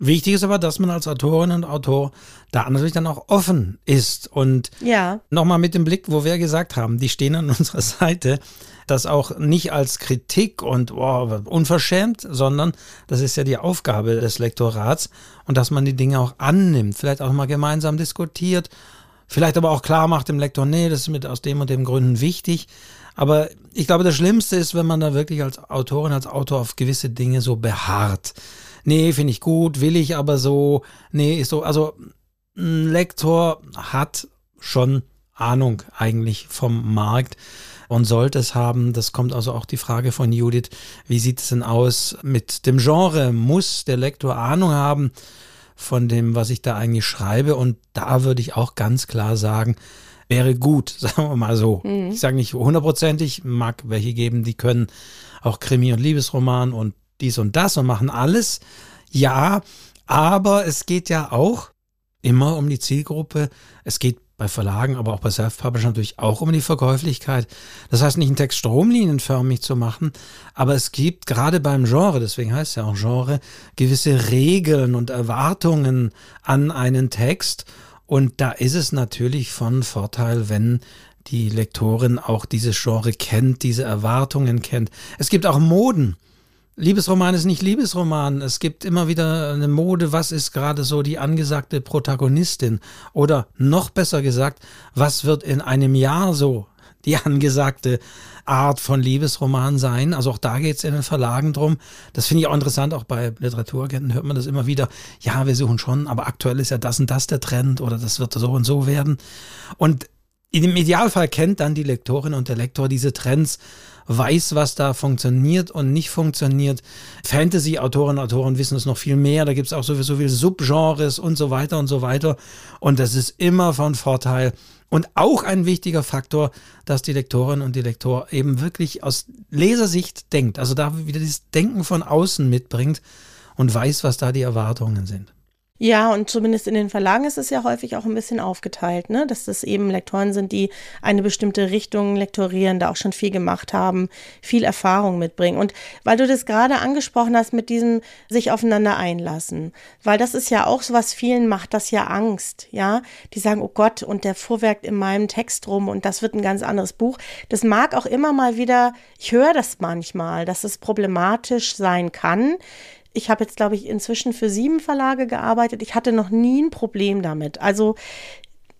Wichtig ist aber, dass man als Autorin und Autor da natürlich dann auch offen ist. Und ja. nochmal mit dem Blick, wo wir gesagt haben, die stehen an [LAUGHS] unserer Seite das auch nicht als Kritik und oh, unverschämt, sondern das ist ja die Aufgabe des Lektorats und dass man die Dinge auch annimmt, vielleicht auch mal gemeinsam diskutiert, vielleicht aber auch klar macht dem Lektor, nee, das ist mit aus dem und dem Gründen wichtig. Aber ich glaube, das Schlimmste ist, wenn man da wirklich als Autorin, als Autor auf gewisse Dinge so beharrt. Nee, finde ich gut, will ich aber so, nee, ist so, also ein Lektor hat schon Ahnung eigentlich vom Markt und sollte es haben. Das kommt also auch die Frage von Judith, wie sieht es denn aus mit dem Genre? Muss der Lektor Ahnung haben von dem, was ich da eigentlich schreibe? Und da würde ich auch ganz klar sagen, wäre gut, [LAUGHS] sagen wir mal so. Mhm. Ich sage nicht hundertprozentig, mag welche geben, die können auch Krimi und Liebesroman und dies und das und machen alles. Ja, aber es geht ja auch immer um die Zielgruppe. Es geht bei Verlagen, aber auch bei Self-Publishern natürlich auch um die Verkäuflichkeit. Das heißt nicht einen Text stromlinienförmig zu machen, aber es gibt gerade beim Genre, deswegen heißt es ja auch Genre, gewisse Regeln und Erwartungen an einen Text. Und da ist es natürlich von Vorteil, wenn die Lektorin auch dieses Genre kennt, diese Erwartungen kennt. Es gibt auch Moden. Liebesroman ist nicht Liebesroman. Es gibt immer wieder eine Mode, was ist gerade so die angesagte Protagonistin? Oder noch besser gesagt, was wird in einem Jahr so die angesagte Art von Liebesroman sein? Also auch da geht es in den Verlagen drum. Das finde ich auch interessant, auch bei Literaturagenten hört man das immer wieder. Ja, wir suchen schon, aber aktuell ist ja das und das der Trend oder das wird so und so werden. Und im Idealfall kennt dann die Lektorin und der Lektor diese Trends weiß, was da funktioniert und nicht funktioniert. Fantasy-Autoren und Autoren wissen es noch viel mehr. Da gibt es auch so, so viele Subgenres und so weiter und so weiter. Und das ist immer von Vorteil. Und auch ein wichtiger Faktor, dass die Lektorin und die Lektor eben wirklich aus Lesersicht denkt. Also da wieder dieses Denken von außen mitbringt und weiß, was da die Erwartungen sind. Ja, und zumindest in den Verlagen ist es ja häufig auch ein bisschen aufgeteilt, ne? dass das eben Lektoren sind, die eine bestimmte Richtung lektorieren, da auch schon viel gemacht haben, viel Erfahrung mitbringen. Und weil du das gerade angesprochen hast mit diesem sich aufeinander einlassen, weil das ist ja auch so was vielen macht das ja Angst, ja? Die sagen, oh Gott, und der fuhrwerkt in meinem Text rum und das wird ein ganz anderes Buch. Das mag auch immer mal wieder, ich höre das manchmal, dass es problematisch sein kann ich habe jetzt, glaube ich, inzwischen für sieben Verlage gearbeitet. Ich hatte noch nie ein Problem damit. Also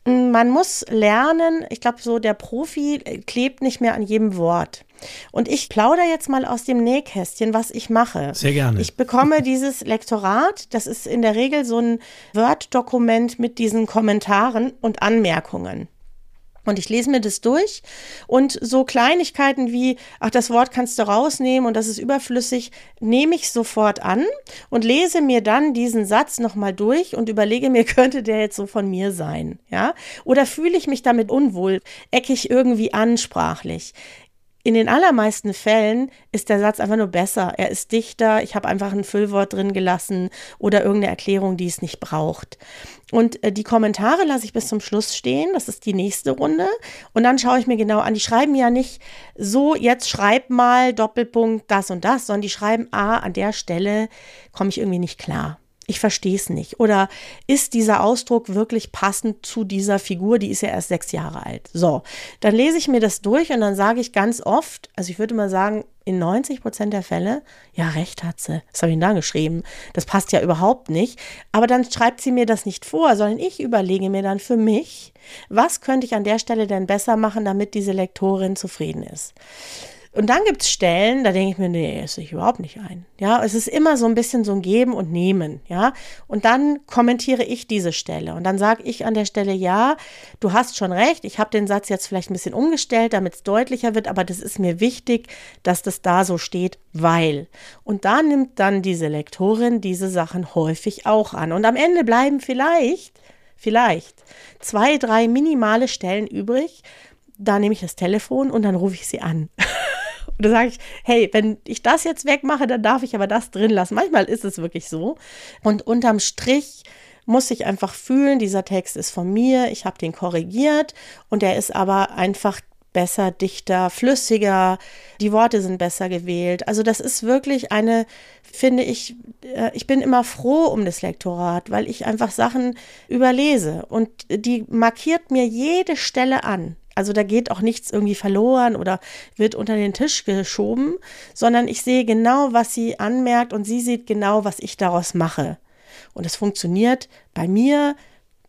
man muss lernen, ich glaube, so der Profi klebt nicht mehr an jedem Wort. Und ich plaudere jetzt mal aus dem Nähkästchen, was ich mache. Sehr gerne. Ich bekomme [LAUGHS] dieses Lektorat, das ist in der Regel so ein Word-Dokument mit diesen Kommentaren und Anmerkungen. Und ich lese mir das durch und so Kleinigkeiten wie, ach, das Wort kannst du rausnehmen und das ist überflüssig, nehme ich sofort an und lese mir dann diesen Satz nochmal durch und überlege mir, [LAUGHS] könnte der jetzt so von mir sein, ja? Oder fühle ich mich damit unwohl, eckig irgendwie ansprachlich? In den allermeisten Fällen ist der Satz einfach nur besser. Er ist dichter, ich habe einfach ein Füllwort drin gelassen oder irgendeine Erklärung, die es nicht braucht. Und äh, die Kommentare lasse ich bis zum Schluss stehen. Das ist die nächste Runde. Und dann schaue ich mir genau an. Die schreiben ja nicht so, jetzt schreib mal Doppelpunkt das und das, sondern die schreiben, ah, an der Stelle komme ich irgendwie nicht klar ich verstehe es nicht. Oder ist dieser Ausdruck wirklich passend zu dieser Figur? Die ist ja erst sechs Jahre alt. So, dann lese ich mir das durch und dann sage ich ganz oft, also ich würde mal sagen, in 90 Prozent der Fälle, ja, recht hat sie. Das habe ich da geschrieben. Das passt ja überhaupt nicht. Aber dann schreibt sie mir das nicht vor, sondern ich überlege mir dann für mich, was könnte ich an der Stelle denn besser machen, damit diese Lektorin zufrieden ist. Und dann gibt es Stellen, da denke ich mir, nee, sehe ich überhaupt nicht ein. Ja, es ist immer so ein bisschen so ein Geben und Nehmen. Ja, und dann kommentiere ich diese Stelle und dann sage ich an der Stelle, ja, du hast schon recht, ich habe den Satz jetzt vielleicht ein bisschen umgestellt, damit es deutlicher wird, aber das ist mir wichtig, dass das da so steht, weil. Und da nimmt dann diese Lektorin diese Sachen häufig auch an. Und am Ende bleiben vielleicht, vielleicht zwei, drei minimale Stellen übrig. Da nehme ich das Telefon und dann rufe ich sie an. [LAUGHS] Und da sage ich, hey, wenn ich das jetzt wegmache, dann darf ich aber das drin lassen. Manchmal ist es wirklich so. Und unterm Strich muss ich einfach fühlen, dieser Text ist von mir, ich habe den korrigiert und er ist aber einfach besser, dichter, flüssiger, die Worte sind besser gewählt. Also das ist wirklich eine, finde ich, äh, ich bin immer froh um das Lektorat, weil ich einfach Sachen überlese und die markiert mir jede Stelle an. Also da geht auch nichts irgendwie verloren oder wird unter den Tisch geschoben, sondern ich sehe genau, was sie anmerkt und sie sieht genau, was ich daraus mache. Und es funktioniert bei mir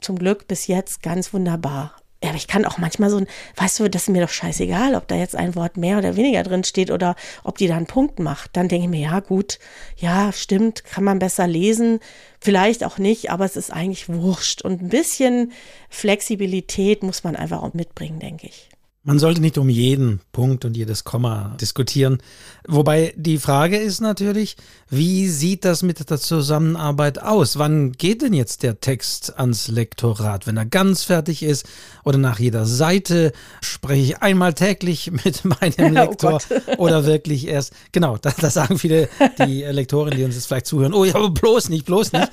zum Glück bis jetzt ganz wunderbar. Ja, aber ich kann auch manchmal so ein, weißt du, das ist mir doch scheißegal, ob da jetzt ein Wort mehr oder weniger drin steht oder ob die da einen Punkt macht. Dann denke ich mir, ja, gut, ja, stimmt, kann man besser lesen. Vielleicht auch nicht, aber es ist eigentlich wurscht. Und ein bisschen Flexibilität muss man einfach auch mitbringen, denke ich. Man sollte nicht um jeden Punkt und jedes Komma diskutieren. Wobei die Frage ist natürlich, wie sieht das mit der Zusammenarbeit aus? Wann geht denn jetzt der Text ans Lektorat? Wenn er ganz fertig ist oder nach jeder Seite spreche ich einmal täglich [LAUGHS] mit meinem [LAUGHS] oh Lektor oh [LAUGHS] oder wirklich erst, genau, das, das sagen viele die Lektoren, die uns jetzt vielleicht zuhören, oh ja, aber bloß nicht, bloß nicht.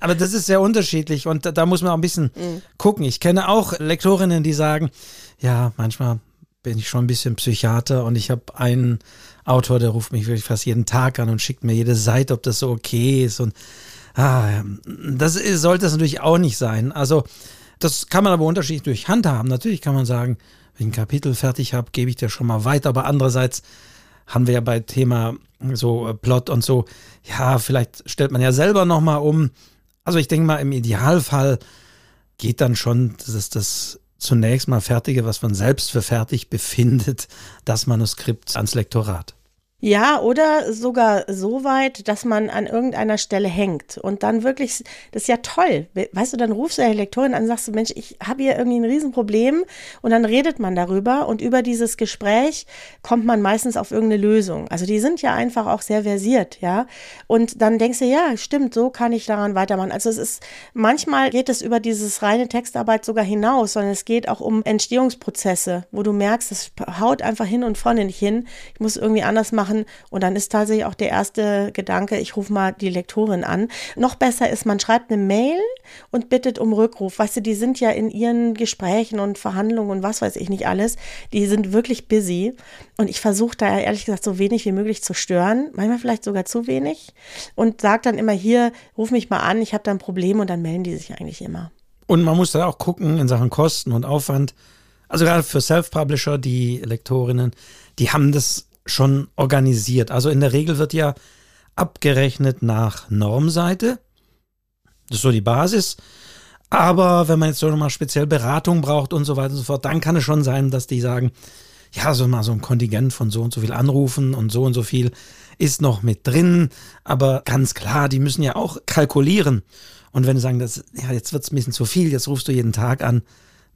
Aber das ist sehr unterschiedlich und da, da muss man auch ein bisschen mhm. gucken. Ich kenne auch Lektorinnen, die sagen, ja, manchmal bin ich schon ein bisschen Psychiater und ich habe einen Autor, der ruft mich wirklich fast jeden Tag an und schickt mir jede Seite, ob das so okay ist. Und ah, das sollte das natürlich auch nicht sein. Also, das kann man aber unterschiedlich durch handhaben. Natürlich kann man sagen, wenn ich ein Kapitel fertig habe, gebe ich dir schon mal weiter. Aber andererseits haben wir ja bei Thema so äh, Plot und so, ja, vielleicht stellt man ja selber nochmal um. Also ich denke mal, im Idealfall geht dann schon das, das zunächst mal fertige, was man selbst für fertig befindet, das Manuskript ans Lektorat. Ja, oder sogar so weit, dass man an irgendeiner Stelle hängt und dann wirklich, das ist ja toll. Weißt du, dann rufst du der Lektorin an und sagst du, Mensch, ich habe hier irgendwie ein Riesenproblem und dann redet man darüber und über dieses Gespräch kommt man meistens auf irgendeine Lösung. Also die sind ja einfach auch sehr versiert, ja. Und dann denkst du, ja, stimmt, so kann ich daran weitermachen. Also es ist, manchmal geht es über dieses reine Textarbeit sogar hinaus, sondern es geht auch um Entstehungsprozesse, wo du merkst, das haut einfach hin und vorne nicht hin. Ich muss irgendwie anders machen machen. Und dann ist tatsächlich auch der erste Gedanke, ich rufe mal die Lektorin an. Noch besser ist, man schreibt eine Mail und bittet um Rückruf. Weißt du, die sind ja in ihren Gesprächen und Verhandlungen und was weiß ich nicht alles. Die sind wirklich busy. Und ich versuche da ehrlich gesagt so wenig wie möglich zu stören. Manchmal vielleicht sogar zu wenig. Und sage dann immer hier, ruf mich mal an, ich habe da ein Problem und dann melden die sich eigentlich immer. Und man muss da auch gucken in Sachen Kosten und Aufwand. Also gerade für Self-Publisher, die Lektorinnen, die haben das schon organisiert. Also in der Regel wird ja abgerechnet nach Normseite. Das ist so die Basis. Aber wenn man jetzt so nochmal speziell Beratung braucht und so weiter und so fort, dann kann es schon sein, dass die sagen, ja, so mal so ein Kontingent von so und so viel anrufen und so und so viel ist noch mit drin. Aber ganz klar, die müssen ja auch kalkulieren. Und wenn sie sagen, das, ja, jetzt wird es ein bisschen zu viel, jetzt rufst du jeden Tag an,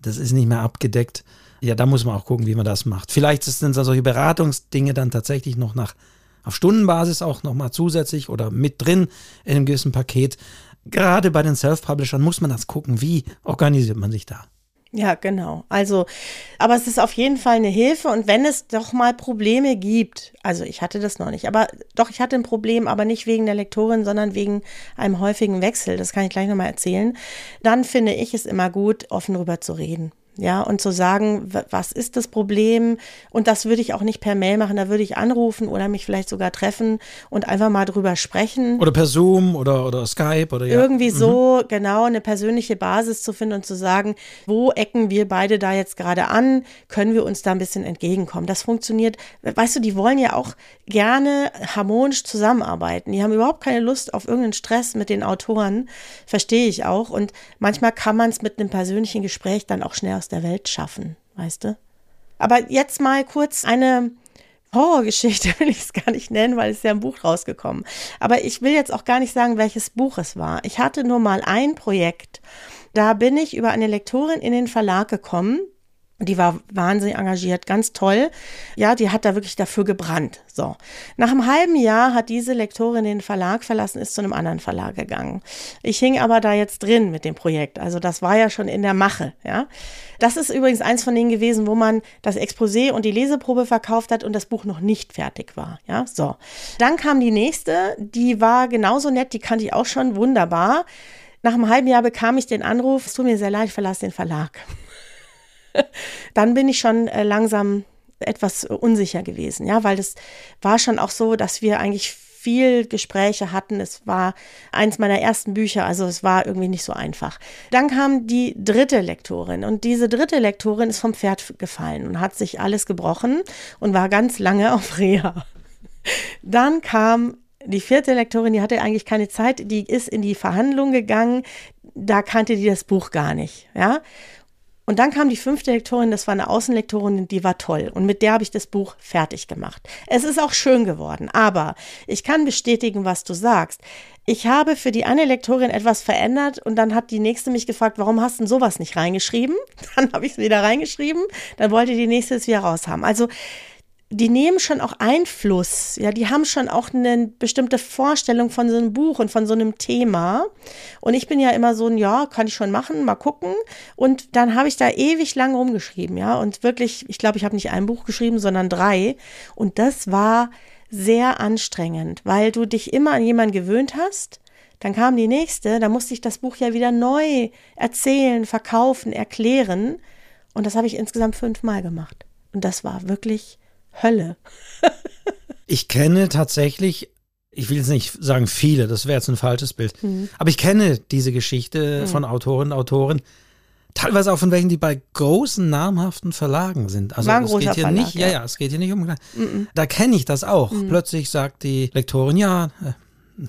das ist nicht mehr abgedeckt. Ja, da muss man auch gucken, wie man das macht. Vielleicht sind da solche Beratungsdinge dann tatsächlich noch nach auf Stundenbasis auch nochmal zusätzlich oder mit drin in einem gewissen Paket. Gerade bei den Self-Publishern muss man das gucken, wie organisiert man sich da. Ja, genau. Also, aber es ist auf jeden Fall eine Hilfe. Und wenn es doch mal Probleme gibt, also ich hatte das noch nicht, aber doch, ich hatte ein Problem, aber nicht wegen der Lektorin, sondern wegen einem häufigen Wechsel. Das kann ich gleich nochmal erzählen. Dann finde ich es immer gut, offen drüber zu reden ja, und zu sagen, was ist das Problem? Und das würde ich auch nicht per Mail machen, da würde ich anrufen oder mich vielleicht sogar treffen und einfach mal drüber sprechen. Oder per Zoom oder, oder Skype oder ja. Irgendwie mhm. so, genau, eine persönliche Basis zu finden und zu sagen, wo ecken wir beide da jetzt gerade an? Können wir uns da ein bisschen entgegenkommen? Das funktioniert, weißt du, die wollen ja auch gerne harmonisch zusammenarbeiten. Die haben überhaupt keine Lust auf irgendeinen Stress mit den Autoren, verstehe ich auch. Und manchmal kann man es mit einem persönlichen Gespräch dann auch schnell aus der Welt schaffen, weißt du? Aber jetzt mal kurz eine Horrorgeschichte [LAUGHS] will ich es gar nicht nennen, weil es ist ja ein Buch rausgekommen. Aber ich will jetzt auch gar nicht sagen, welches Buch es war. Ich hatte nur mal ein Projekt. Da bin ich über eine Lektorin in den Verlag gekommen, die war wahnsinnig engagiert, ganz toll. Ja, die hat da wirklich dafür gebrannt. So. Nach einem halben Jahr hat diese Lektorin den Verlag verlassen, ist zu einem anderen Verlag gegangen. Ich hing aber da jetzt drin mit dem Projekt. Also das war ja schon in der Mache, ja. Das ist übrigens eins von denen gewesen, wo man das Exposé und die Leseprobe verkauft hat und das Buch noch nicht fertig war, ja. So. Dann kam die nächste, die war genauso nett, die kannte ich auch schon wunderbar. Nach einem halben Jahr bekam ich den Anruf, es tut mir sehr leid, ich verlasse den Verlag. [LAUGHS] dann bin ich schon äh, langsam etwas unsicher gewesen, ja, weil das war schon auch so, dass wir eigentlich viel Gespräche hatten. Es war eins meiner ersten Bücher, also es war irgendwie nicht so einfach. Dann kam die dritte Lektorin und diese dritte Lektorin ist vom Pferd gefallen und hat sich alles gebrochen und war ganz lange auf [LAUGHS] Reha. Dann kam die vierte Lektorin, die hatte eigentlich keine Zeit, die ist in die Verhandlung gegangen, da kannte die das Buch gar nicht, ja. Und dann kam die fünfte Lektorin, das war eine Außenlektorin, die war toll. Und mit der habe ich das Buch fertig gemacht. Es ist auch schön geworden, aber ich kann bestätigen, was du sagst. Ich habe für die eine Lektorin etwas verändert und dann hat die nächste mich gefragt, warum hast du denn sowas nicht reingeschrieben? [LAUGHS] Dann habe ich es wieder reingeschrieben, dann wollte die nächste es wieder raus haben. Also die nehmen schon auch Einfluss, ja, die haben schon auch eine bestimmte Vorstellung von so einem Buch und von so einem Thema. Und ich bin ja immer so ein, ja, kann ich schon machen, mal gucken. Und dann habe ich da ewig lang rumgeschrieben, ja, und wirklich, ich glaube, ich habe nicht ein Buch geschrieben, sondern drei. Und das war sehr anstrengend, weil du dich immer an jemanden gewöhnt hast. Dann kam die nächste, da musste ich das Buch ja wieder neu erzählen, verkaufen, erklären. Und das habe ich insgesamt fünfmal gemacht. Und das war wirklich Hölle. [LAUGHS] ich kenne tatsächlich, ich will jetzt nicht sagen viele, das wäre jetzt ein falsches Bild, mhm. aber ich kenne diese Geschichte mhm. von Autorinnen und Autoren, teilweise auch von welchen, die bei großen namhaften Verlagen sind. Also es geht hier Verlag, nicht, ja. ja, es geht hier nicht um. Mhm. Da kenne ich das auch. Mhm. Plötzlich sagt die Lektorin, ja, äh,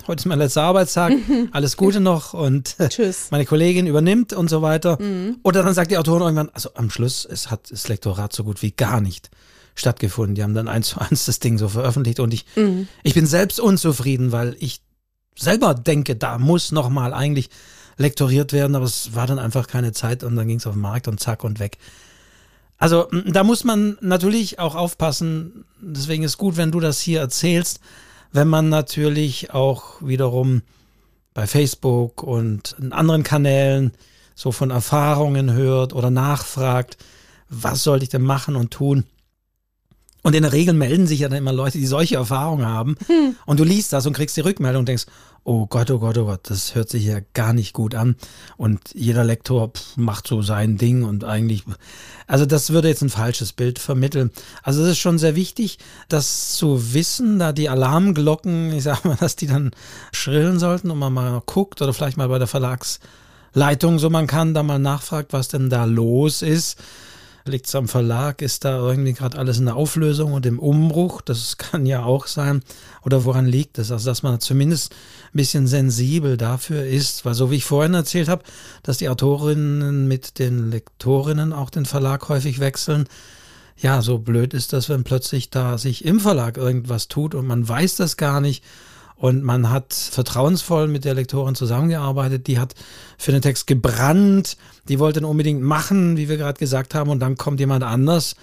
heute ist mein letzter Arbeitstag, [LAUGHS] alles Gute noch und äh, Tschüss. meine Kollegin übernimmt und so weiter. Mhm. Oder dann sagt die Autorin irgendwann, also am Schluss, es hat das Lektorat so gut wie gar nicht stattgefunden. Die haben dann eins zu eins das Ding so veröffentlicht und ich, mhm. ich bin selbst unzufrieden, weil ich selber denke, da muss nochmal eigentlich lektoriert werden, aber es war dann einfach keine Zeit und dann ging es auf den Markt und zack und weg. Also da muss man natürlich auch aufpassen, deswegen ist gut, wenn du das hier erzählst, wenn man natürlich auch wiederum bei Facebook und in anderen Kanälen so von Erfahrungen hört oder nachfragt, was sollte ich denn machen und tun. Und in der Regel melden sich ja dann immer Leute, die solche Erfahrungen haben. Hm. Und du liest das und kriegst die Rückmeldung und denkst, oh Gott, oh Gott, oh Gott, das hört sich ja gar nicht gut an. Und jeder Lektor pff, macht so sein Ding und eigentlich, also das würde jetzt ein falsches Bild vermitteln. Also es ist schon sehr wichtig, das zu wissen, da die Alarmglocken, ich sag mal, [LAUGHS] dass die dann schrillen sollten und man mal guckt oder vielleicht mal bei der Verlagsleitung so man kann, da mal nachfragt, was denn da los ist. Liegt es am Verlag? Ist da irgendwie gerade alles in der Auflösung und im Umbruch? Das kann ja auch sein. Oder woran liegt es? Also, dass man zumindest ein bisschen sensibel dafür ist, weil so wie ich vorhin erzählt habe, dass die Autorinnen mit den Lektorinnen auch den Verlag häufig wechseln. Ja, so blöd ist das, wenn plötzlich da sich im Verlag irgendwas tut und man weiß das gar nicht und man hat vertrauensvoll mit der Lektorin zusammengearbeitet. Die hat für den Text gebrannt. Die wollte ihn unbedingt machen, wie wir gerade gesagt haben. Und dann kommt jemand anders,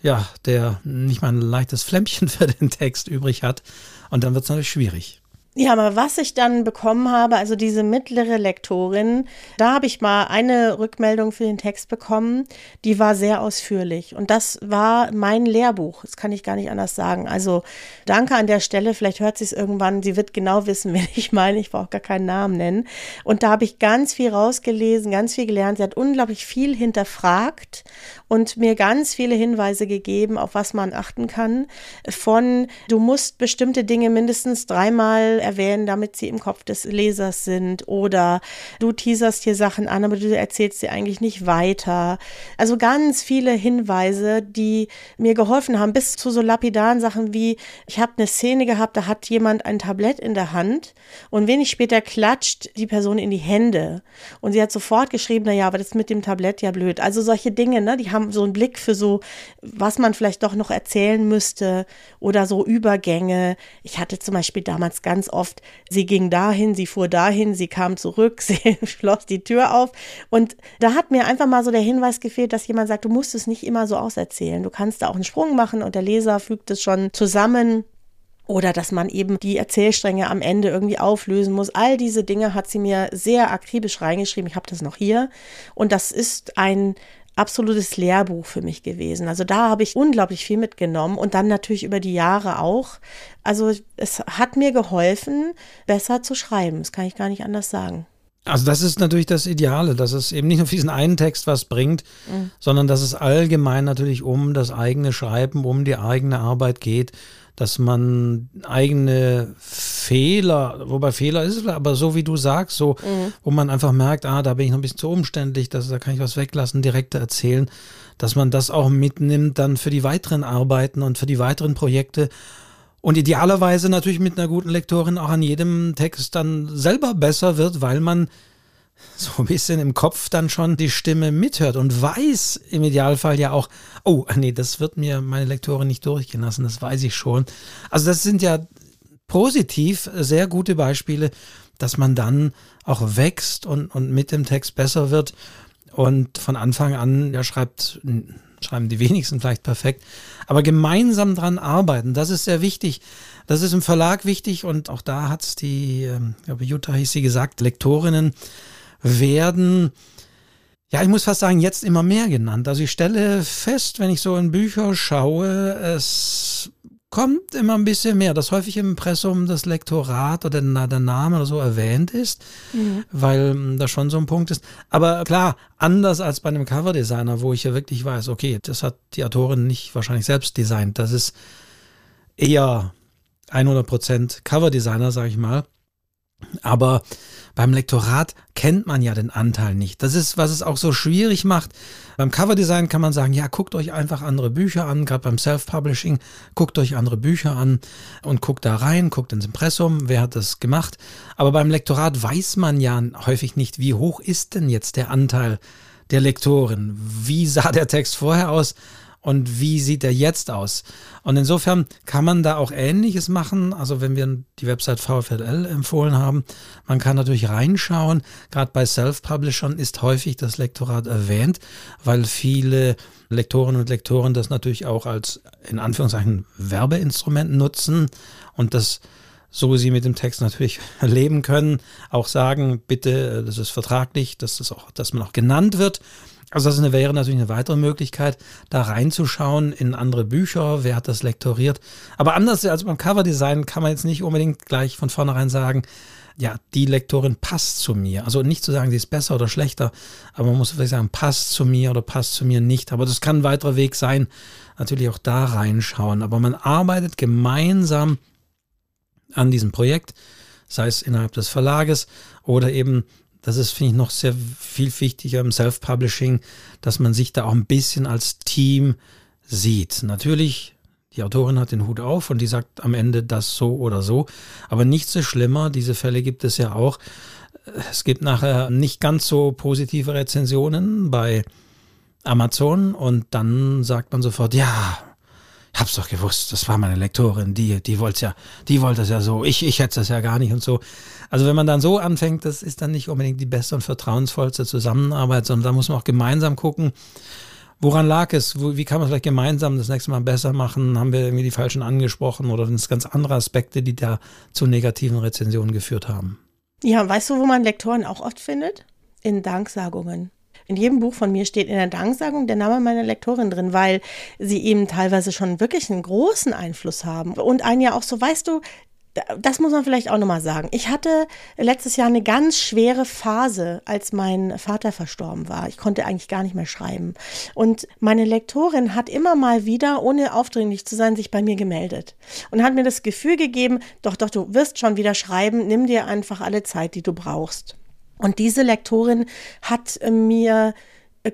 ja, der nicht mal ein leichtes Flämmchen [LAUGHS] für den Text übrig hat. Und dann wird es natürlich schwierig. Ja, aber was ich dann bekommen habe, also diese mittlere Lektorin, da habe ich mal eine Rückmeldung für den Text bekommen, die war sehr ausführlich. Und das war mein Lehrbuch. Das kann ich gar nicht anders sagen. Also danke an der Stelle. Vielleicht hört sie es irgendwann. Sie wird genau wissen, [LAUGHS] wen ich meine. Ich brauche gar keinen Namen nennen. Und da habe ich ganz viel rausgelesen, ganz viel gelernt. Sie hat unglaublich viel hinterfragt und mir ganz viele Hinweise gegeben, auf was man achten kann. Von, du musst bestimmte Dinge mindestens dreimal erwähnen, damit sie im Kopf des Lesers sind. Oder du teaserst hier Sachen an, aber du erzählst sie eigentlich nicht weiter. Also ganz viele Hinweise, die mir geholfen haben, bis zu so lapidaren Sachen wie, ich habe eine Szene gehabt, da hat jemand ein Tablett in der Hand und wenig später klatscht die Person in die Hände. Und sie hat sofort geschrieben, na ja, aber das mit dem Tablett ja blöd. Also solche Dinge, ne, die haben so einen Blick für so, was man vielleicht doch noch erzählen müsste oder so Übergänge. Ich hatte zum Beispiel damals ganz oft, sie ging dahin, sie fuhr dahin, sie kam zurück, [LAUGHS] sie schloss die Tür auf. Und da hat mir einfach mal so der Hinweis gefehlt, dass jemand sagt, du musst es nicht immer so auserzählen. Du kannst da auch einen Sprung machen und der Leser fügt es schon zusammen oder dass man eben die Erzählstränge am Ende irgendwie auflösen muss. All diese Dinge hat sie mir sehr akribisch reingeschrieben. Ich habe das noch hier. Und das ist ein absolutes Lehrbuch für mich gewesen. Also da habe ich unglaublich viel mitgenommen und dann natürlich über die Jahre auch. Also es hat mir geholfen, besser zu schreiben. Das kann ich gar nicht anders sagen. Also das ist natürlich das Ideale, dass es eben nicht nur für diesen einen Text was bringt, mhm. sondern dass es allgemein natürlich um das eigene Schreiben, um die eigene Arbeit geht dass man eigene Fehler, wobei Fehler ist es, aber so wie du sagst, so, mhm. wo man einfach merkt, ah, da bin ich noch ein bisschen zu umständlich, dass, da kann ich was weglassen, direkt erzählen, dass man das auch mitnimmt dann für die weiteren Arbeiten und für die weiteren Projekte. Und idealerweise natürlich mit einer guten Lektorin auch an jedem Text dann selber besser wird, weil man [LAUGHS] so ein bisschen im Kopf dann schon die Stimme mithört und weiß im Idealfall ja auch, oh, nee, das wird mir meine Lektorin nicht durchgehen lassen, das weiß ich schon. Also das sind ja positiv sehr gute Beispiele, dass man dann auch wächst und, und mit dem Text besser wird und von Anfang an, ja, schreibt, schreiben die wenigsten vielleicht perfekt, aber gemeinsam dran arbeiten, das ist sehr wichtig. Das ist im Verlag wichtig und auch da hat es die, ähm, ich glaube, Jutta hieß sie gesagt, Lektorinnen werden, ja, ich muss fast sagen, jetzt immer mehr genannt. Also ich stelle fest, wenn ich so in Bücher schaue, es kommt immer ein bisschen mehr, dass häufig im Impressum das Lektorat oder der Name oder so erwähnt ist, mhm. weil hm, das schon so ein Punkt ist. Aber klar, anders als bei einem Coverdesigner, wo ich ja wirklich weiß, okay, das hat die Autorin nicht wahrscheinlich selbst designt. Das ist eher 100% Coverdesigner, sag ich mal. Aber beim Lektorat kennt man ja den Anteil nicht. Das ist, was es auch so schwierig macht. Beim Coverdesign kann man sagen, ja, guckt euch einfach andere Bücher an, gerade beim Self-Publishing, guckt euch andere Bücher an und guckt da rein, guckt ins Impressum, wer hat das gemacht. Aber beim Lektorat weiß man ja häufig nicht, wie hoch ist denn jetzt der Anteil der Lektoren? Wie sah der Text vorher aus? Und wie sieht er jetzt aus? Und insofern kann man da auch Ähnliches machen. Also wenn wir die Website VFLL empfohlen haben, man kann natürlich reinschauen. Gerade bei Self-Publishern ist häufig das Lektorat erwähnt, weil viele Lektorinnen und Lektoren das natürlich auch als in Anführungszeichen Werbeinstrument nutzen und das so sie mit dem Text natürlich [LAUGHS] leben können, auch sagen, bitte, das ist vertraglich, dass das auch, dass man auch genannt wird. Also das wäre natürlich eine weitere Möglichkeit, da reinzuschauen in andere Bücher, wer hat das lektoriert. Aber anders als beim Coverdesign kann man jetzt nicht unbedingt gleich von vornherein sagen, ja, die Lektorin passt zu mir. Also nicht zu sagen, sie ist besser oder schlechter, aber man muss vielleicht sagen, passt zu mir oder passt zu mir nicht. Aber das kann ein weiterer Weg sein, natürlich auch da reinschauen. Aber man arbeitet gemeinsam an diesem Projekt, sei es innerhalb des Verlages oder eben das ist, finde ich, noch sehr viel wichtiger im Self-Publishing, dass man sich da auch ein bisschen als Team sieht. Natürlich, die Autorin hat den Hut auf und die sagt am Ende das so oder so. Aber nichts ist schlimmer, diese Fälle gibt es ja auch. Es gibt nachher nicht ganz so positive Rezensionen bei Amazon und dann sagt man sofort, ja, hab's doch gewusst, das war meine Lektorin, die, die wollte ja, die wollte das ja so, ich, ich hätte das ja gar nicht und so. Also wenn man dann so anfängt, das ist dann nicht unbedingt die beste und vertrauensvollste Zusammenarbeit, sondern da muss man auch gemeinsam gucken, woran lag es, wie kann man vielleicht gemeinsam das nächste Mal besser machen, haben wir irgendwie die falschen angesprochen oder sind es ganz andere Aspekte, die da zu negativen Rezensionen geführt haben. Ja, weißt du, wo man Lektoren auch oft findet? In Danksagungen. In jedem Buch von mir steht in der Danksagung der Name meiner Lektorin drin, weil sie eben teilweise schon wirklich einen großen Einfluss haben. Und ein ja auch so, weißt du, das muss man vielleicht auch nochmal sagen. Ich hatte letztes Jahr eine ganz schwere Phase, als mein Vater verstorben war. Ich konnte eigentlich gar nicht mehr schreiben. Und meine Lektorin hat immer mal wieder, ohne aufdringlich zu sein, sich bei mir gemeldet und hat mir das Gefühl gegeben, doch, doch, du wirst schon wieder schreiben, nimm dir einfach alle Zeit, die du brauchst. Und diese Lektorin hat äh, mir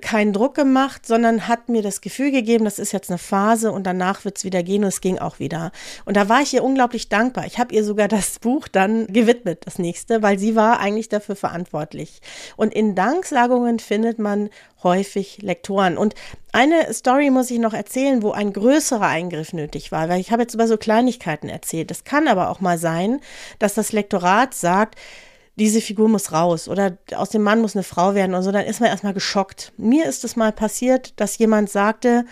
keinen Druck gemacht, sondern hat mir das Gefühl gegeben, das ist jetzt eine Phase und danach wird es wieder gehen und es ging auch wieder. Und da war ich ihr unglaublich dankbar. Ich habe ihr sogar das [LAUGHS] Buch dann gewidmet, das nächste, weil sie war eigentlich dafür verantwortlich. Und in Danksagungen findet man häufig Lektoren. Und eine Story muss ich noch erzählen, wo ein größerer Eingriff nötig war, weil ich habe jetzt über so Kleinigkeiten erzählt. Es kann aber auch mal sein, dass das Lektorat sagt, diese Figur muss raus oder aus dem Mann muss eine Frau werden und so, dann ist man erstmal geschockt. Mir ist es mal passiert, dass jemand sagte,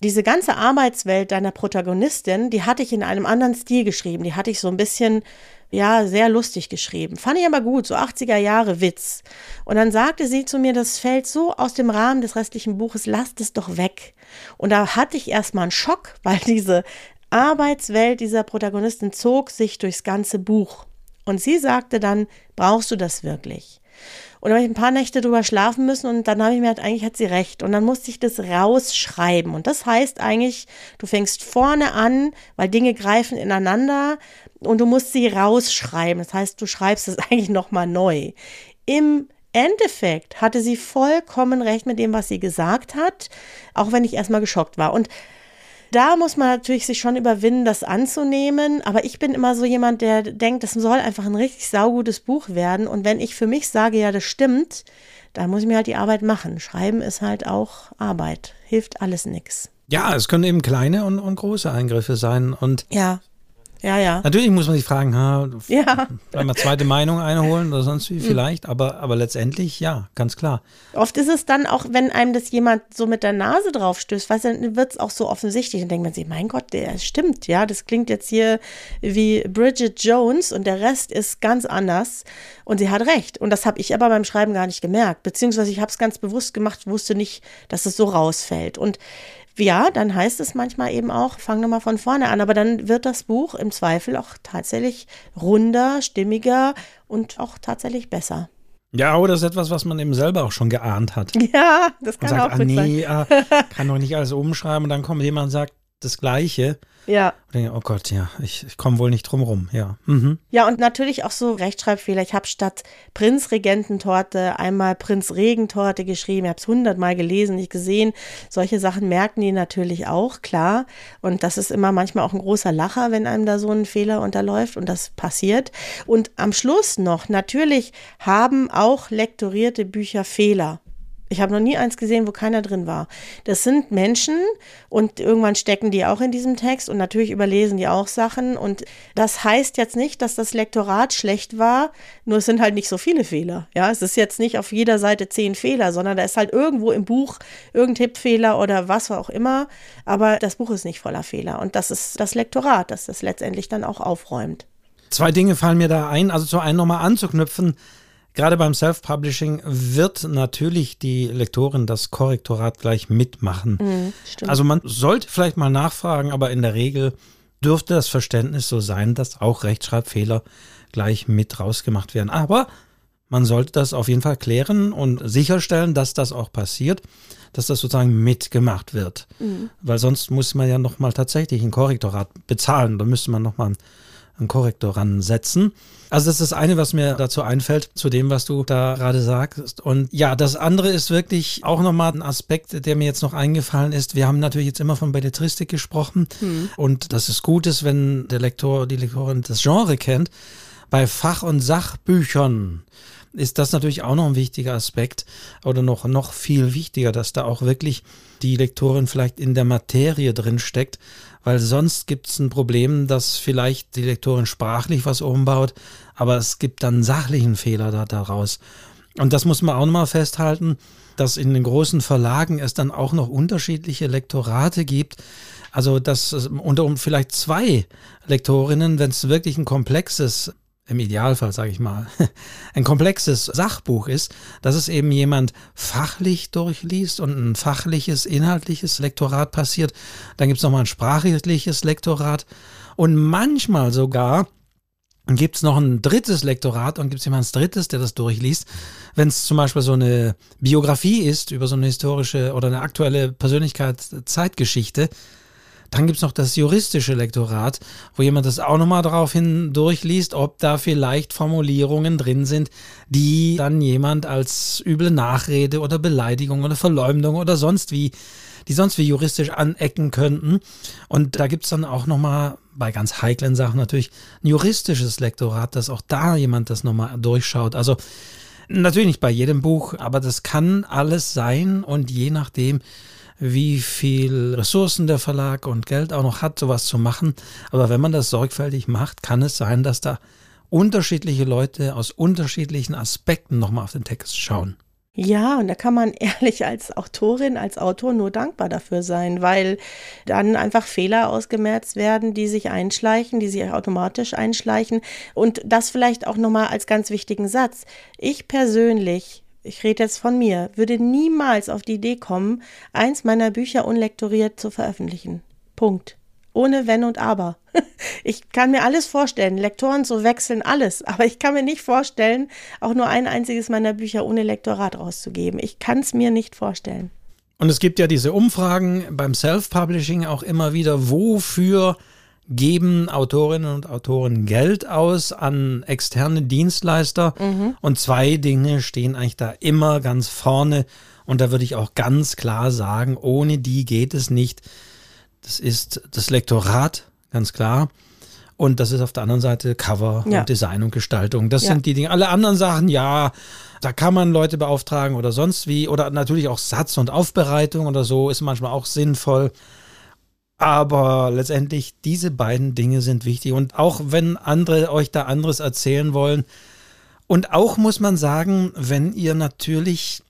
diese ganze Arbeitswelt deiner Protagonistin, die hatte ich in einem anderen Stil geschrieben. Die hatte ich so ein bisschen, ja, sehr lustig geschrieben. Fand ich aber gut, so 80er Jahre Witz. Und dann sagte sie zu mir, das fällt so aus dem Rahmen des restlichen Buches, lasst es doch weg. Und da hatte ich erstmal einen Schock, weil diese Arbeitswelt dieser Protagonistin zog sich durchs ganze Buch. Und sie sagte dann, brauchst du das wirklich? Und dann habe ich ein paar Nächte drüber schlafen müssen und dann habe ich mir halt, eigentlich hat sie recht. Und dann musste ich das rausschreiben. Und das heißt eigentlich, du fängst vorne an, weil Dinge greifen ineinander und du musst sie rausschreiben. Das heißt, du schreibst es [LAUGHS] eigentlich nochmal neu. Im Endeffekt hatte sie vollkommen recht mit dem, was sie gesagt hat, auch wenn ich erstmal geschockt war. Und da muss man natürlich sich schon überwinden, das anzunehmen. Aber ich bin immer so jemand, der denkt, das soll einfach ein richtig saugutes Buch werden. Und wenn ich für mich sage, ja, das stimmt, dann muss ich mir halt die Arbeit machen. Schreiben ist halt auch Arbeit. Hilft alles nichts. Ja, es können eben kleine und, und große Eingriffe sein. Und ja. Ja, ja. Natürlich muss man sich fragen, ha, ja. eine zweite Meinung einholen oder sonst wie hm. vielleicht, aber, aber letztendlich ja, ganz klar. Oft ist es dann auch, wenn einem das jemand so mit der Nase drauf stößt, weißt du, dann wird es auch so offensichtlich. Dann denkt man sich, mein Gott, der stimmt, ja, das klingt jetzt hier wie Bridget Jones und der Rest ist ganz anders und sie hat recht. Und das habe ich aber beim Schreiben gar nicht gemerkt, beziehungsweise ich habe es ganz bewusst gemacht, wusste nicht, dass es so rausfällt. Und ja, dann heißt es manchmal eben auch, fang nochmal von vorne an. Aber dann wird das Buch im Zweifel auch tatsächlich runder, stimmiger und auch tatsächlich besser. Ja, oder das ist etwas, was man eben selber auch schon geahnt hat. [LAUGHS] Ja, das kann man sagt, auch ah, nee, ah, kann doch nicht alles umschreiben und dann kommt jemand und sagt das Gleiche. Ja. Und denke, oh Gott, ja, ich, ich komme wohl nicht drum rum, ja. Mhm. Ja, und natürlich auch so Rechtschreibfehler. Ich habe statt Prinzregententorte einmal Prinzregentorte geschrieben. Ich habe es hundertmal gelesen, nicht gesehen. Solche Sachen merken die natürlich auch, klar. Und das ist immer manchmal auch ein großer Lacher, wenn einem da so ein Fehler unterläuft und das passiert. Und am Schluss noch, natürlich haben auch lektorierte Bücher Fehler. Ich habe noch nie eins gesehen, wo keiner drin war. Das sind Menschen und irgendwann stecken die auch in diesem Text und natürlich überlesen die auch Sachen. Und das heißt jetzt nicht, dass das Lektorat schlecht war, nur es sind halt nicht so viele Fehler. Ja, es ist jetzt nicht auf jeder Seite zehn Fehler, sondern da ist halt irgendwo im Buch irgendein Tippfehler oder was auch immer. Aber das Buch ist nicht voller Fehler. Und das ist das Lektorat, das das letztendlich dann auch aufräumt. Zwei Dinge fallen mir da ein. Also zu einem nochmal anzuknüpfen gerade beim Self-Publishing wird natürlich die Lektorin das Korrektorat gleich mitmachen. Mhm, also man sollte vielleicht mal nachfragen, aber in der Regel dürfte das Verständnis so sein, dass auch Rechtschreibfehler gleich mit rausgemacht werden. Aber man sollte das auf jeden Fall klären und sicherstellen, dass das auch passiert, dass das sozusagen mitgemacht wird. Mhm. Weil sonst muss man ja nochmal tatsächlich ein Korrektorat bezahlen. Da müsste man nochmal einen Korrektor ransetzen. Also das ist das eine, was mir dazu einfällt, zu dem, was du da gerade sagst. Und ja, das andere ist wirklich auch nochmal ein Aspekt, der mir jetzt noch eingefallen ist. Wir haben natürlich jetzt immer von Belletristik gesprochen hm. und das ist gut ist, wenn der Lektor, die Lektorin das Genre kennt. Bei Fach- und Sachbüchern ist das natürlich auch noch ein wichtiger Aspekt oder noch, noch viel wichtiger, dass da auch wirklich die Lektorin vielleicht in der Materie drin steckt, weil sonst gibt es ein Problem, dass vielleicht die Lektorin sprachlich was umbaut, aber es gibt dann sachlichen Fehler da, daraus. Und das muss man auch nochmal festhalten, dass in den großen Verlagen es dann auch noch unterschiedliche Lektorate gibt. Also, dass unter vielleicht zwei Lektorinnen, wenn es wirklich ein komplexes im Idealfall sage ich mal, [LAUGHS] ein komplexes Sachbuch ist, dass es eben jemand fachlich durchliest und ein fachliches, inhaltliches Lektorat passiert. Dann gibt es nochmal ein sprachliches Lektorat und manchmal sogar gibt es noch ein drittes Lektorat und gibt es jemand drittes, der das durchliest. Wenn es zum Beispiel so eine Biografie ist über so eine historische oder eine aktuelle Persönlichkeit, Zeitgeschichte, dann gibt es noch das juristische Lektorat, wo jemand das auch nochmal daraufhin durchliest, ob da vielleicht Formulierungen drin sind, die dann jemand als üble Nachrede oder Beleidigung oder Verleumdung oder sonst wie, die sonst wie juristisch anecken könnten. Und da gibt es dann auch nochmal bei ganz heiklen Sachen natürlich ein juristisches Lektorat, dass auch da jemand das nochmal durchschaut. Also natürlich nicht bei jedem Buch, aber das kann alles sein und je nachdem, wie viel Ressourcen der Verlag und Geld auch noch hat, sowas zu machen. Aber wenn man das sorgfältig macht, kann es sein, dass da unterschiedliche Leute aus unterschiedlichen Aspekten nochmal auf den Text schauen. Ja, und da kann man [LAUGHS] ehrlich als Autorin, als Autor nur dankbar dafür sein, weil dann einfach Fehler ausgemerzt werden, die sich einschleichen, die sich automatisch einschleichen. Und das vielleicht auch nochmal als ganz wichtigen Satz. Ich persönlich ich rede jetzt von mir, würde niemals auf die Idee kommen, eins meiner Bücher unlektoriert zu veröffentlichen. Punkt. Ohne Wenn und Aber. [LAUGHS] Ich kann mir alles vorstellen, Lektoren zu wechseln, alles. Aber ich kann mir nicht vorstellen, auch nur ein einziges meiner Bücher ohne Lektorat rauszugeben. Ich kann es mir nicht vorstellen. Und es gibt ja diese Umfragen beim Self-Publishing auch immer wieder, wofür geben Autorinnen und Autoren Geld aus an externe Dienstleister. Mhm. Und zwei Dinge stehen eigentlich da immer ganz vorne. Und da würde ich auch ganz klar sagen, ohne die geht es nicht. Das ist das Lektorat, ganz klar. Und das ist auf der anderen Seite Cover ja. und Design und Gestaltung. Das ja. sind die Dinge. Alle anderen Sachen, ja, da kann man Leute beauftragen oder sonst wie. Oder natürlich auch Satz und Aufbereitung oder so ist manchmal auch sinnvoll. Aber letztendlich, diese beiden Dinge sind wichtig. Und auch wenn andere euch da anderes erzählen wollen, und auch muss man sagen, wenn ihr natürlich,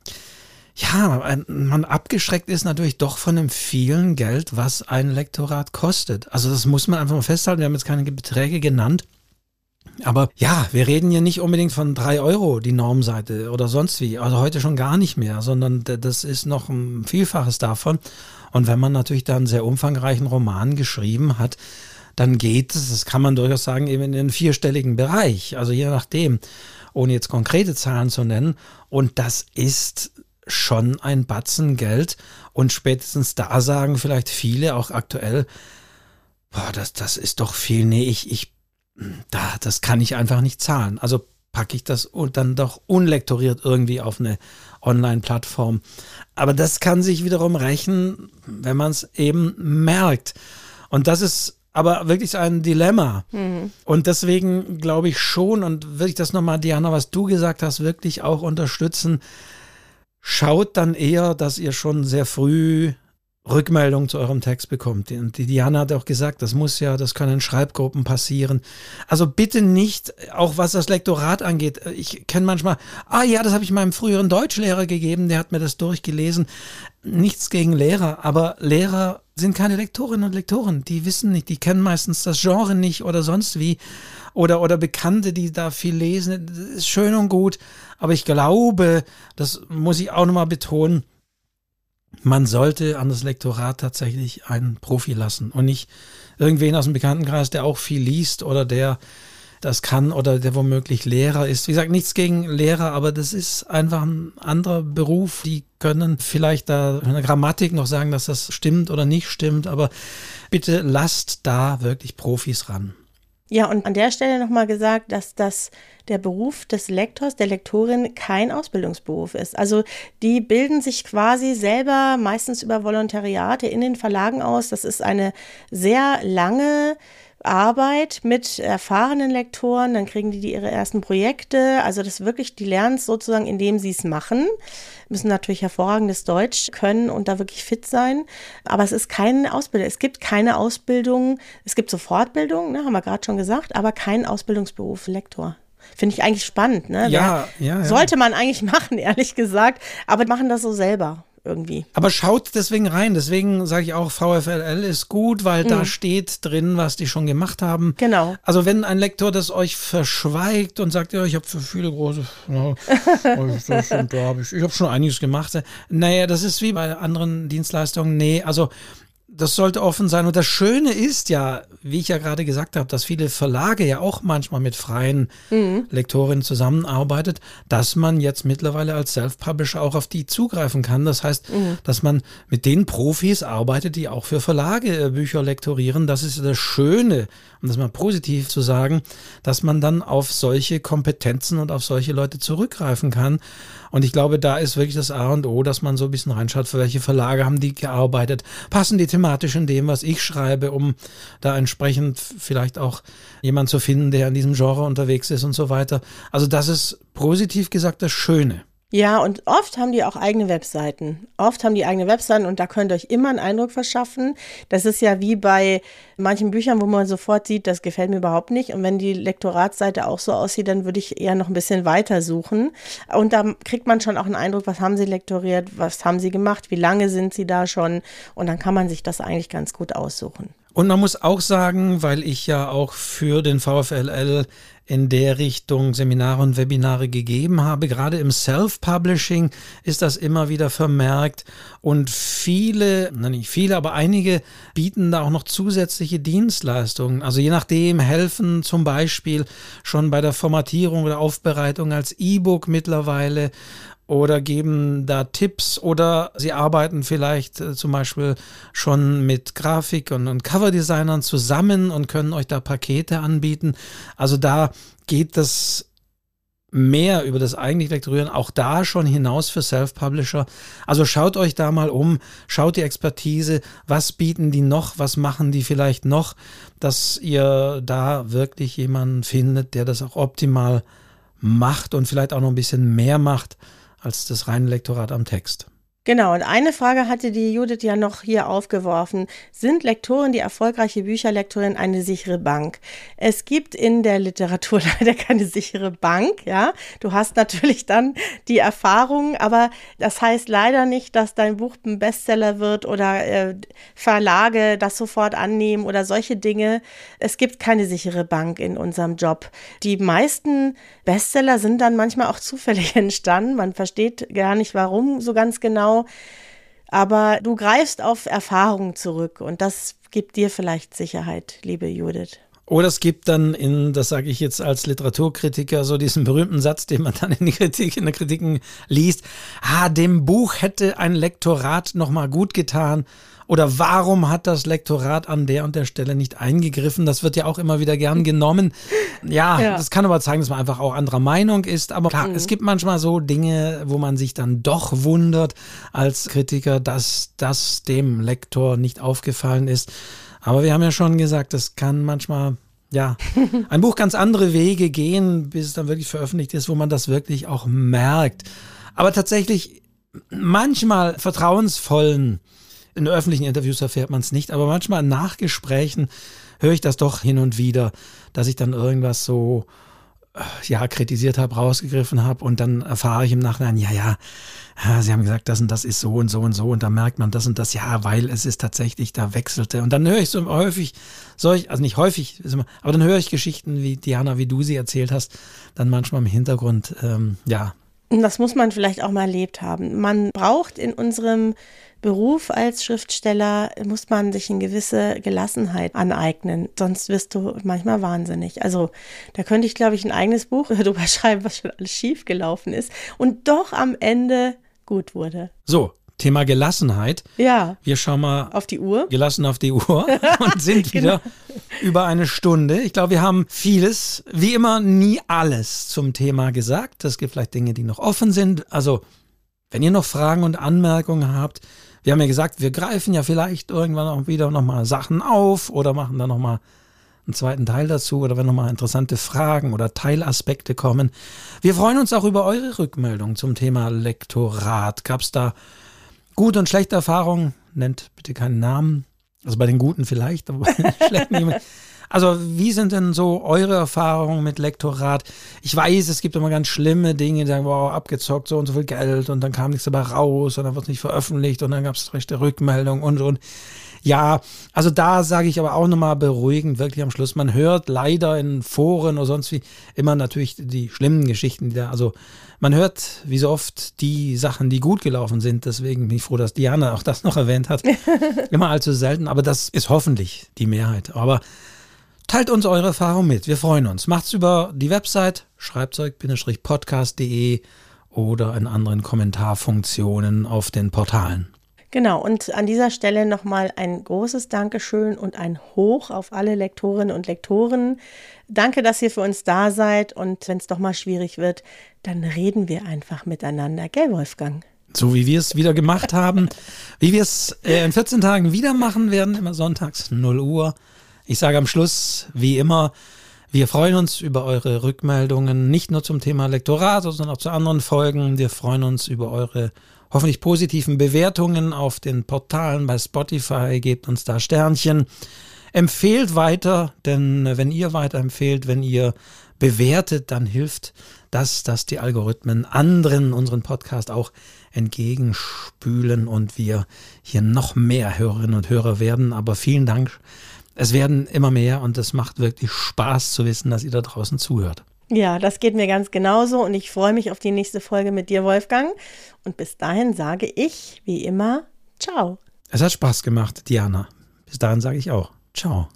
ja, man abgeschreckt ist natürlich doch von dem vielen Geld, was ein Lektorat kostet. Also das muss man einfach mal festhalten. Wir haben jetzt keine Beträge genannt. Aber ja, wir reden ja nicht unbedingt von drei Euro die Normseite oder sonst wie. Also heute schon gar nicht mehr, sondern das ist noch ein Vielfaches davon. Und wenn man natürlich da einen sehr umfangreichen Roman geschrieben hat, dann geht es, das kann man durchaus sagen, eben in den vierstelligen Bereich. Also je nachdem, ohne jetzt konkrete Zahlen zu nennen. Und das ist schon ein Batzen Geld. Und spätestens da sagen vielleicht viele auch aktuell, boah, das, das ist doch viel. Nee, ich, ich, da, das kann ich einfach nicht zahlen. Also packe ich das und dann doch unlektoriert irgendwie auf eine Online-Plattform. Aber das kann sich wiederum rächen, wenn man es eben merkt. Und das ist aber wirklich ein Dilemma. Mhm. Und deswegen glaube ich schon, und würde ich das nochmal, Diana, was du gesagt hast, wirklich auch unterstützen. Schaut dann eher, dass ihr schon sehr früh Rückmeldung zu eurem Text bekommt. Und die Diana hat auch gesagt, das muss ja, das kann in Schreibgruppen passieren. Also bitte nicht, auch was das Lektorat angeht. Ich kenne manchmal, ah ja, das habe ich meinem früheren Deutschlehrer gegeben, der hat mir das durchgelesen. Nichts gegen Lehrer, aber Lehrer sind keine Lektorinnen und Lektoren. Die wissen nicht, die kennen meistens das Genre nicht oder sonst wie. Oder, oder Bekannte, die da viel lesen. Das ist schön und gut. Aber ich glaube, das muss ich auch nochmal betonen, man sollte an das Lektorat tatsächlich einen Profi lassen und nicht irgendwen aus dem Bekanntenkreis, der auch viel liest oder der das kann oder der womöglich Lehrer ist. Wie gesagt, nichts gegen Lehrer, aber das ist einfach ein anderer Beruf. Die können vielleicht da in der Grammatik noch sagen, dass das stimmt oder nicht stimmt, aber bitte lasst da wirklich Profis ran. Ja, und an der Stelle nochmal gesagt, dass das der Beruf des Lektors, der Lektorin kein Ausbildungsberuf ist. Also die bilden sich quasi selber meistens über Volontariate in den Verlagen aus. Das ist eine sehr lange Arbeit mit erfahrenen Lektoren, dann kriegen die, die ihre ersten Projekte. Also das wirklich, die lernen es sozusagen, indem sie es machen. Müssen natürlich hervorragendes Deutsch können und da wirklich fit sein. Aber es ist keine Ausbildung. Es gibt keine Ausbildung. Es gibt so Fortbildung, ne, haben wir gerade schon gesagt, aber kein Ausbildungsberuf Lektor. Finde ich eigentlich spannend, ne? Ja, ja, ja. Sollte man eigentlich [LAUGHS] machen, ehrlich gesagt. Aber machen das so selber irgendwie. Aber schaut deswegen rein. Deswegen sage ich auch, VFLL ist gut, weil mhm. da steht drin, was die schon gemacht haben. Genau. Also wenn ein Lektor das euch verschweigt und sagt, ja, ich habe für viele große, [LAUGHS] habe ich, ich habe schon einiges gemacht. Naja, das ist wie bei anderen Dienstleistungen. Nee, also das sollte offen sein. Und das Schöne ist ja, wie ich ja gerade gesagt habe, dass viele Verlage ja auch manchmal mit freien mhm. Lektorinnen zusammenarbeitet, dass man jetzt mittlerweile als Self-Publisher auch auf die zugreifen kann. Das heißt, mhm. dass man mit den Profis arbeitet, die auch für Verlage äh, Bücher lektorieren. Das ist das Schöne, um das mal positiv zu sagen, dass man dann auf solche Kompetenzen und auf solche Leute zurückgreifen kann. Und ich glaube, da ist wirklich das A und O, dass man so ein bisschen reinschaut, für welche Verlage haben die gearbeitet, passen die thematisch in dem, was ich schreibe, um da entsprechend vielleicht auch jemand zu finden, der in diesem Genre unterwegs ist und so weiter. Also das ist positiv gesagt das Schöne. Ja, und oft haben die auch eigene Webseiten. Oft haben die eigene Webseiten und da könnt ihr euch immer einen Eindruck verschaffen. Das ist ja wie bei manchen Büchern, wo man sofort sieht, das gefällt mir überhaupt nicht. Und wenn die Lektoratsseite auch so aussieht, dann würde ich eher noch ein bisschen weiter suchen. Und da kriegt man schon auch einen Eindruck, was haben sie lektoriert, was haben sie gemacht, wie lange sind sie da schon. Und dann kann man sich das eigentlich ganz gut aussuchen. Und man muss auch sagen, weil ich ja auch für den VfLL in der Richtung Seminare und Webinare gegeben habe. Gerade im Self-Publishing ist das immer wieder vermerkt und viele, nicht viele, aber einige bieten da auch noch zusätzliche Dienstleistungen. Also je nachdem helfen zum Beispiel schon bei der Formatierung oder Aufbereitung als E-Book mittlerweile oder geben da Tipps oder sie arbeiten vielleicht äh, zum Beispiel schon mit Grafik- und, und Cover-Designern zusammen und können euch da Pakete anbieten. Also da geht das mehr über das eigentlich Lektorieren auch da schon hinaus für Self-Publisher. Also schaut euch da mal um, schaut die Expertise, was bieten die noch, was machen die vielleicht noch, dass ihr da wirklich jemanden findet, der das auch optimal macht und vielleicht auch noch ein bisschen mehr macht als das reine Lektorat am Text. Genau, und eine Frage hatte die Judith ja noch hier aufgeworfen. Sind Lektoren, die erfolgreiche Bücherlektorin, eine sichere Bank? Es gibt in der Literatur [LAUGHS] leider keine sichere Bank, ja. Du hast natürlich dann die Erfahrung, aber das heißt leider nicht, dass dein Buch ein Bestseller wird oder äh, Verlage das sofort annehmen oder solche Dinge. Es gibt keine sichere Bank in unserem Job. Die meisten Bestseller sind dann manchmal auch zufällig [LAUGHS] entstanden. Man versteht gar nicht warum so ganz genau. Aber du greifst auf Erfahrungen zurück und das gibt dir vielleicht Sicherheit, liebe Judith. Oder es gibt dann in, das sage ich jetzt als Literaturkritiker, so diesen berühmten Satz, den man dann in, die Kritik, in der Kritiken liest. Ah, dem Buch hätte ein Lektorat nochmal gut getan. Oder warum hat das Lektorat an der und der Stelle nicht eingegriffen? Das wird ja auch immer wieder gern genommen. Ja, ja. das kann aber zeigen, dass man einfach auch anderer Meinung ist. Aber klar, mhm. es gibt manchmal so Dinge, wo man sich dann doch wundert als Kritiker, dass das dem Lektor nicht aufgefallen ist. Aber wir haben ja schon gesagt, das kann manchmal ja, [LAUGHS] ein Buch ganz andere Wege gehen, bis es dann wirklich veröffentlicht ist, wo man das wirklich auch merkt. Aber tatsächlich manchmal vertrauensvollen in öffentlichen Interviews erfährt man es nicht, aber manchmal in Nachgesprächen höre ich das doch hin und wieder, dass ich dann irgendwas so äh, ja, kritisiert habe, rausgegriffen habe und dann erfahre ich im Nachhinein, ja, ja, sie haben gesagt, das und das ist so und so und so und da merkt man das und das, ja, weil es ist tatsächlich, da wechselte. Und dann höre ich so häufig solch, also nicht häufig, aber dann höre ich Geschichten wie Diana, wie du sie erzählt hast, dann manchmal im Hintergrund, ähm, ja. Das muss man vielleicht auch mal erlebt haben. Man braucht in unserem Beruf als Schriftsteller muss man sich eine gewisse Gelassenheit aneignen, sonst wirst du manchmal wahnsinnig. Also da könnte ich, glaube ich, ein eigenes Buch [LAUGHS] darüber schreiben, was schon alles schief gelaufen ist und doch am Ende gut wurde. So, Thema Gelassenheit. Ja. Wir schauen mal auf die Uhr. Gelassen auf die Uhr [LAUGHS] und sind genau. wieder über eine Stunde. Ich glaube, wir haben vieles, wie immer, nie alles zum Thema gesagt. Es gibt vielleicht Dinge, die noch offen sind. Also, wenn ihr noch Fragen und Anmerkungen habt, wir haben ja gesagt, wir greifen ja vielleicht irgendwann auch wieder nochmal Sachen auf oder machen dann nochmal einen zweiten Teil dazu oder wenn nochmal interessante Fragen oder Teilaspekte kommen. Wir freuen uns auch über eure Rückmeldung zum Thema Lektorat. Gab es da gute und schlechte Erfahrungen? Nennt bitte keinen Namen. Also bei den Guten vielleicht, aber [LAUGHS] bei den schlechten niemand. Also, wie sind denn so eure Erfahrungen mit Lektorat? Ich weiß, es gibt immer ganz schlimme Dinge, die sagen, wow, abgezockt, so und so viel Geld und dann kam nichts dabei raus und dann wird es nicht veröffentlicht und dann gab es rechte Rückmeldung und und. Ja, also da sage ich aber auch nochmal beruhigend, wirklich am Schluss. Man hört leider in Foren oder sonst wie immer natürlich die schlimmen Geschichten, die da, also man hört wie so oft die Sachen, die gut gelaufen sind. Deswegen bin ich froh, dass Diana auch das noch erwähnt hat. [LAUGHS] immer allzu selten, aber das ist hoffentlich die Mehrheit. Aber Teilt uns eure Erfahrung mit. Wir freuen uns. Macht's über die Website schreibzeug-podcast.de oder in anderen Kommentarfunktionen auf den Portalen. Genau, und an dieser Stelle nochmal ein großes Dankeschön und ein Hoch auf alle Lektorinnen und Lektoren. Danke, dass ihr für uns da seid und wenn es doch mal schwierig wird, dann reden wir einfach miteinander, gell, Wolfgang? So wie wir es wieder gemacht haben, wie wir es äh, in 14 Tagen wieder machen werden, immer sonntags 0 Uhr. Ich sage am Schluss, wie immer, wir freuen uns über eure Rückmeldungen, nicht nur zum Thema Lektorat, sondern auch zu anderen Folgen. Wir freuen uns über eure hoffentlich positiven Bewertungen auf den Portalen bei Spotify. Gebt uns da Sternchen. Empfehlt weiter, denn wenn ihr weiterempfehlt, wenn ihr bewertet, dann hilft das, dass die Algorithmen anderen unseren Podcast auch entgegenspülen und wir hier noch mehr Hörerinnen und Hörer werden. Aber vielen Dank es werden immer mehr und es macht wirklich Spaß zu wissen, dass ihr da draußen zuhört. Ja, das geht mir ganz genauso und ich freue mich auf die nächste Folge mit dir, Wolfgang. Und bis dahin sage ich, wie immer, ciao. Es hat Spaß gemacht, Diana. Bis dahin sage ich auch, ciao.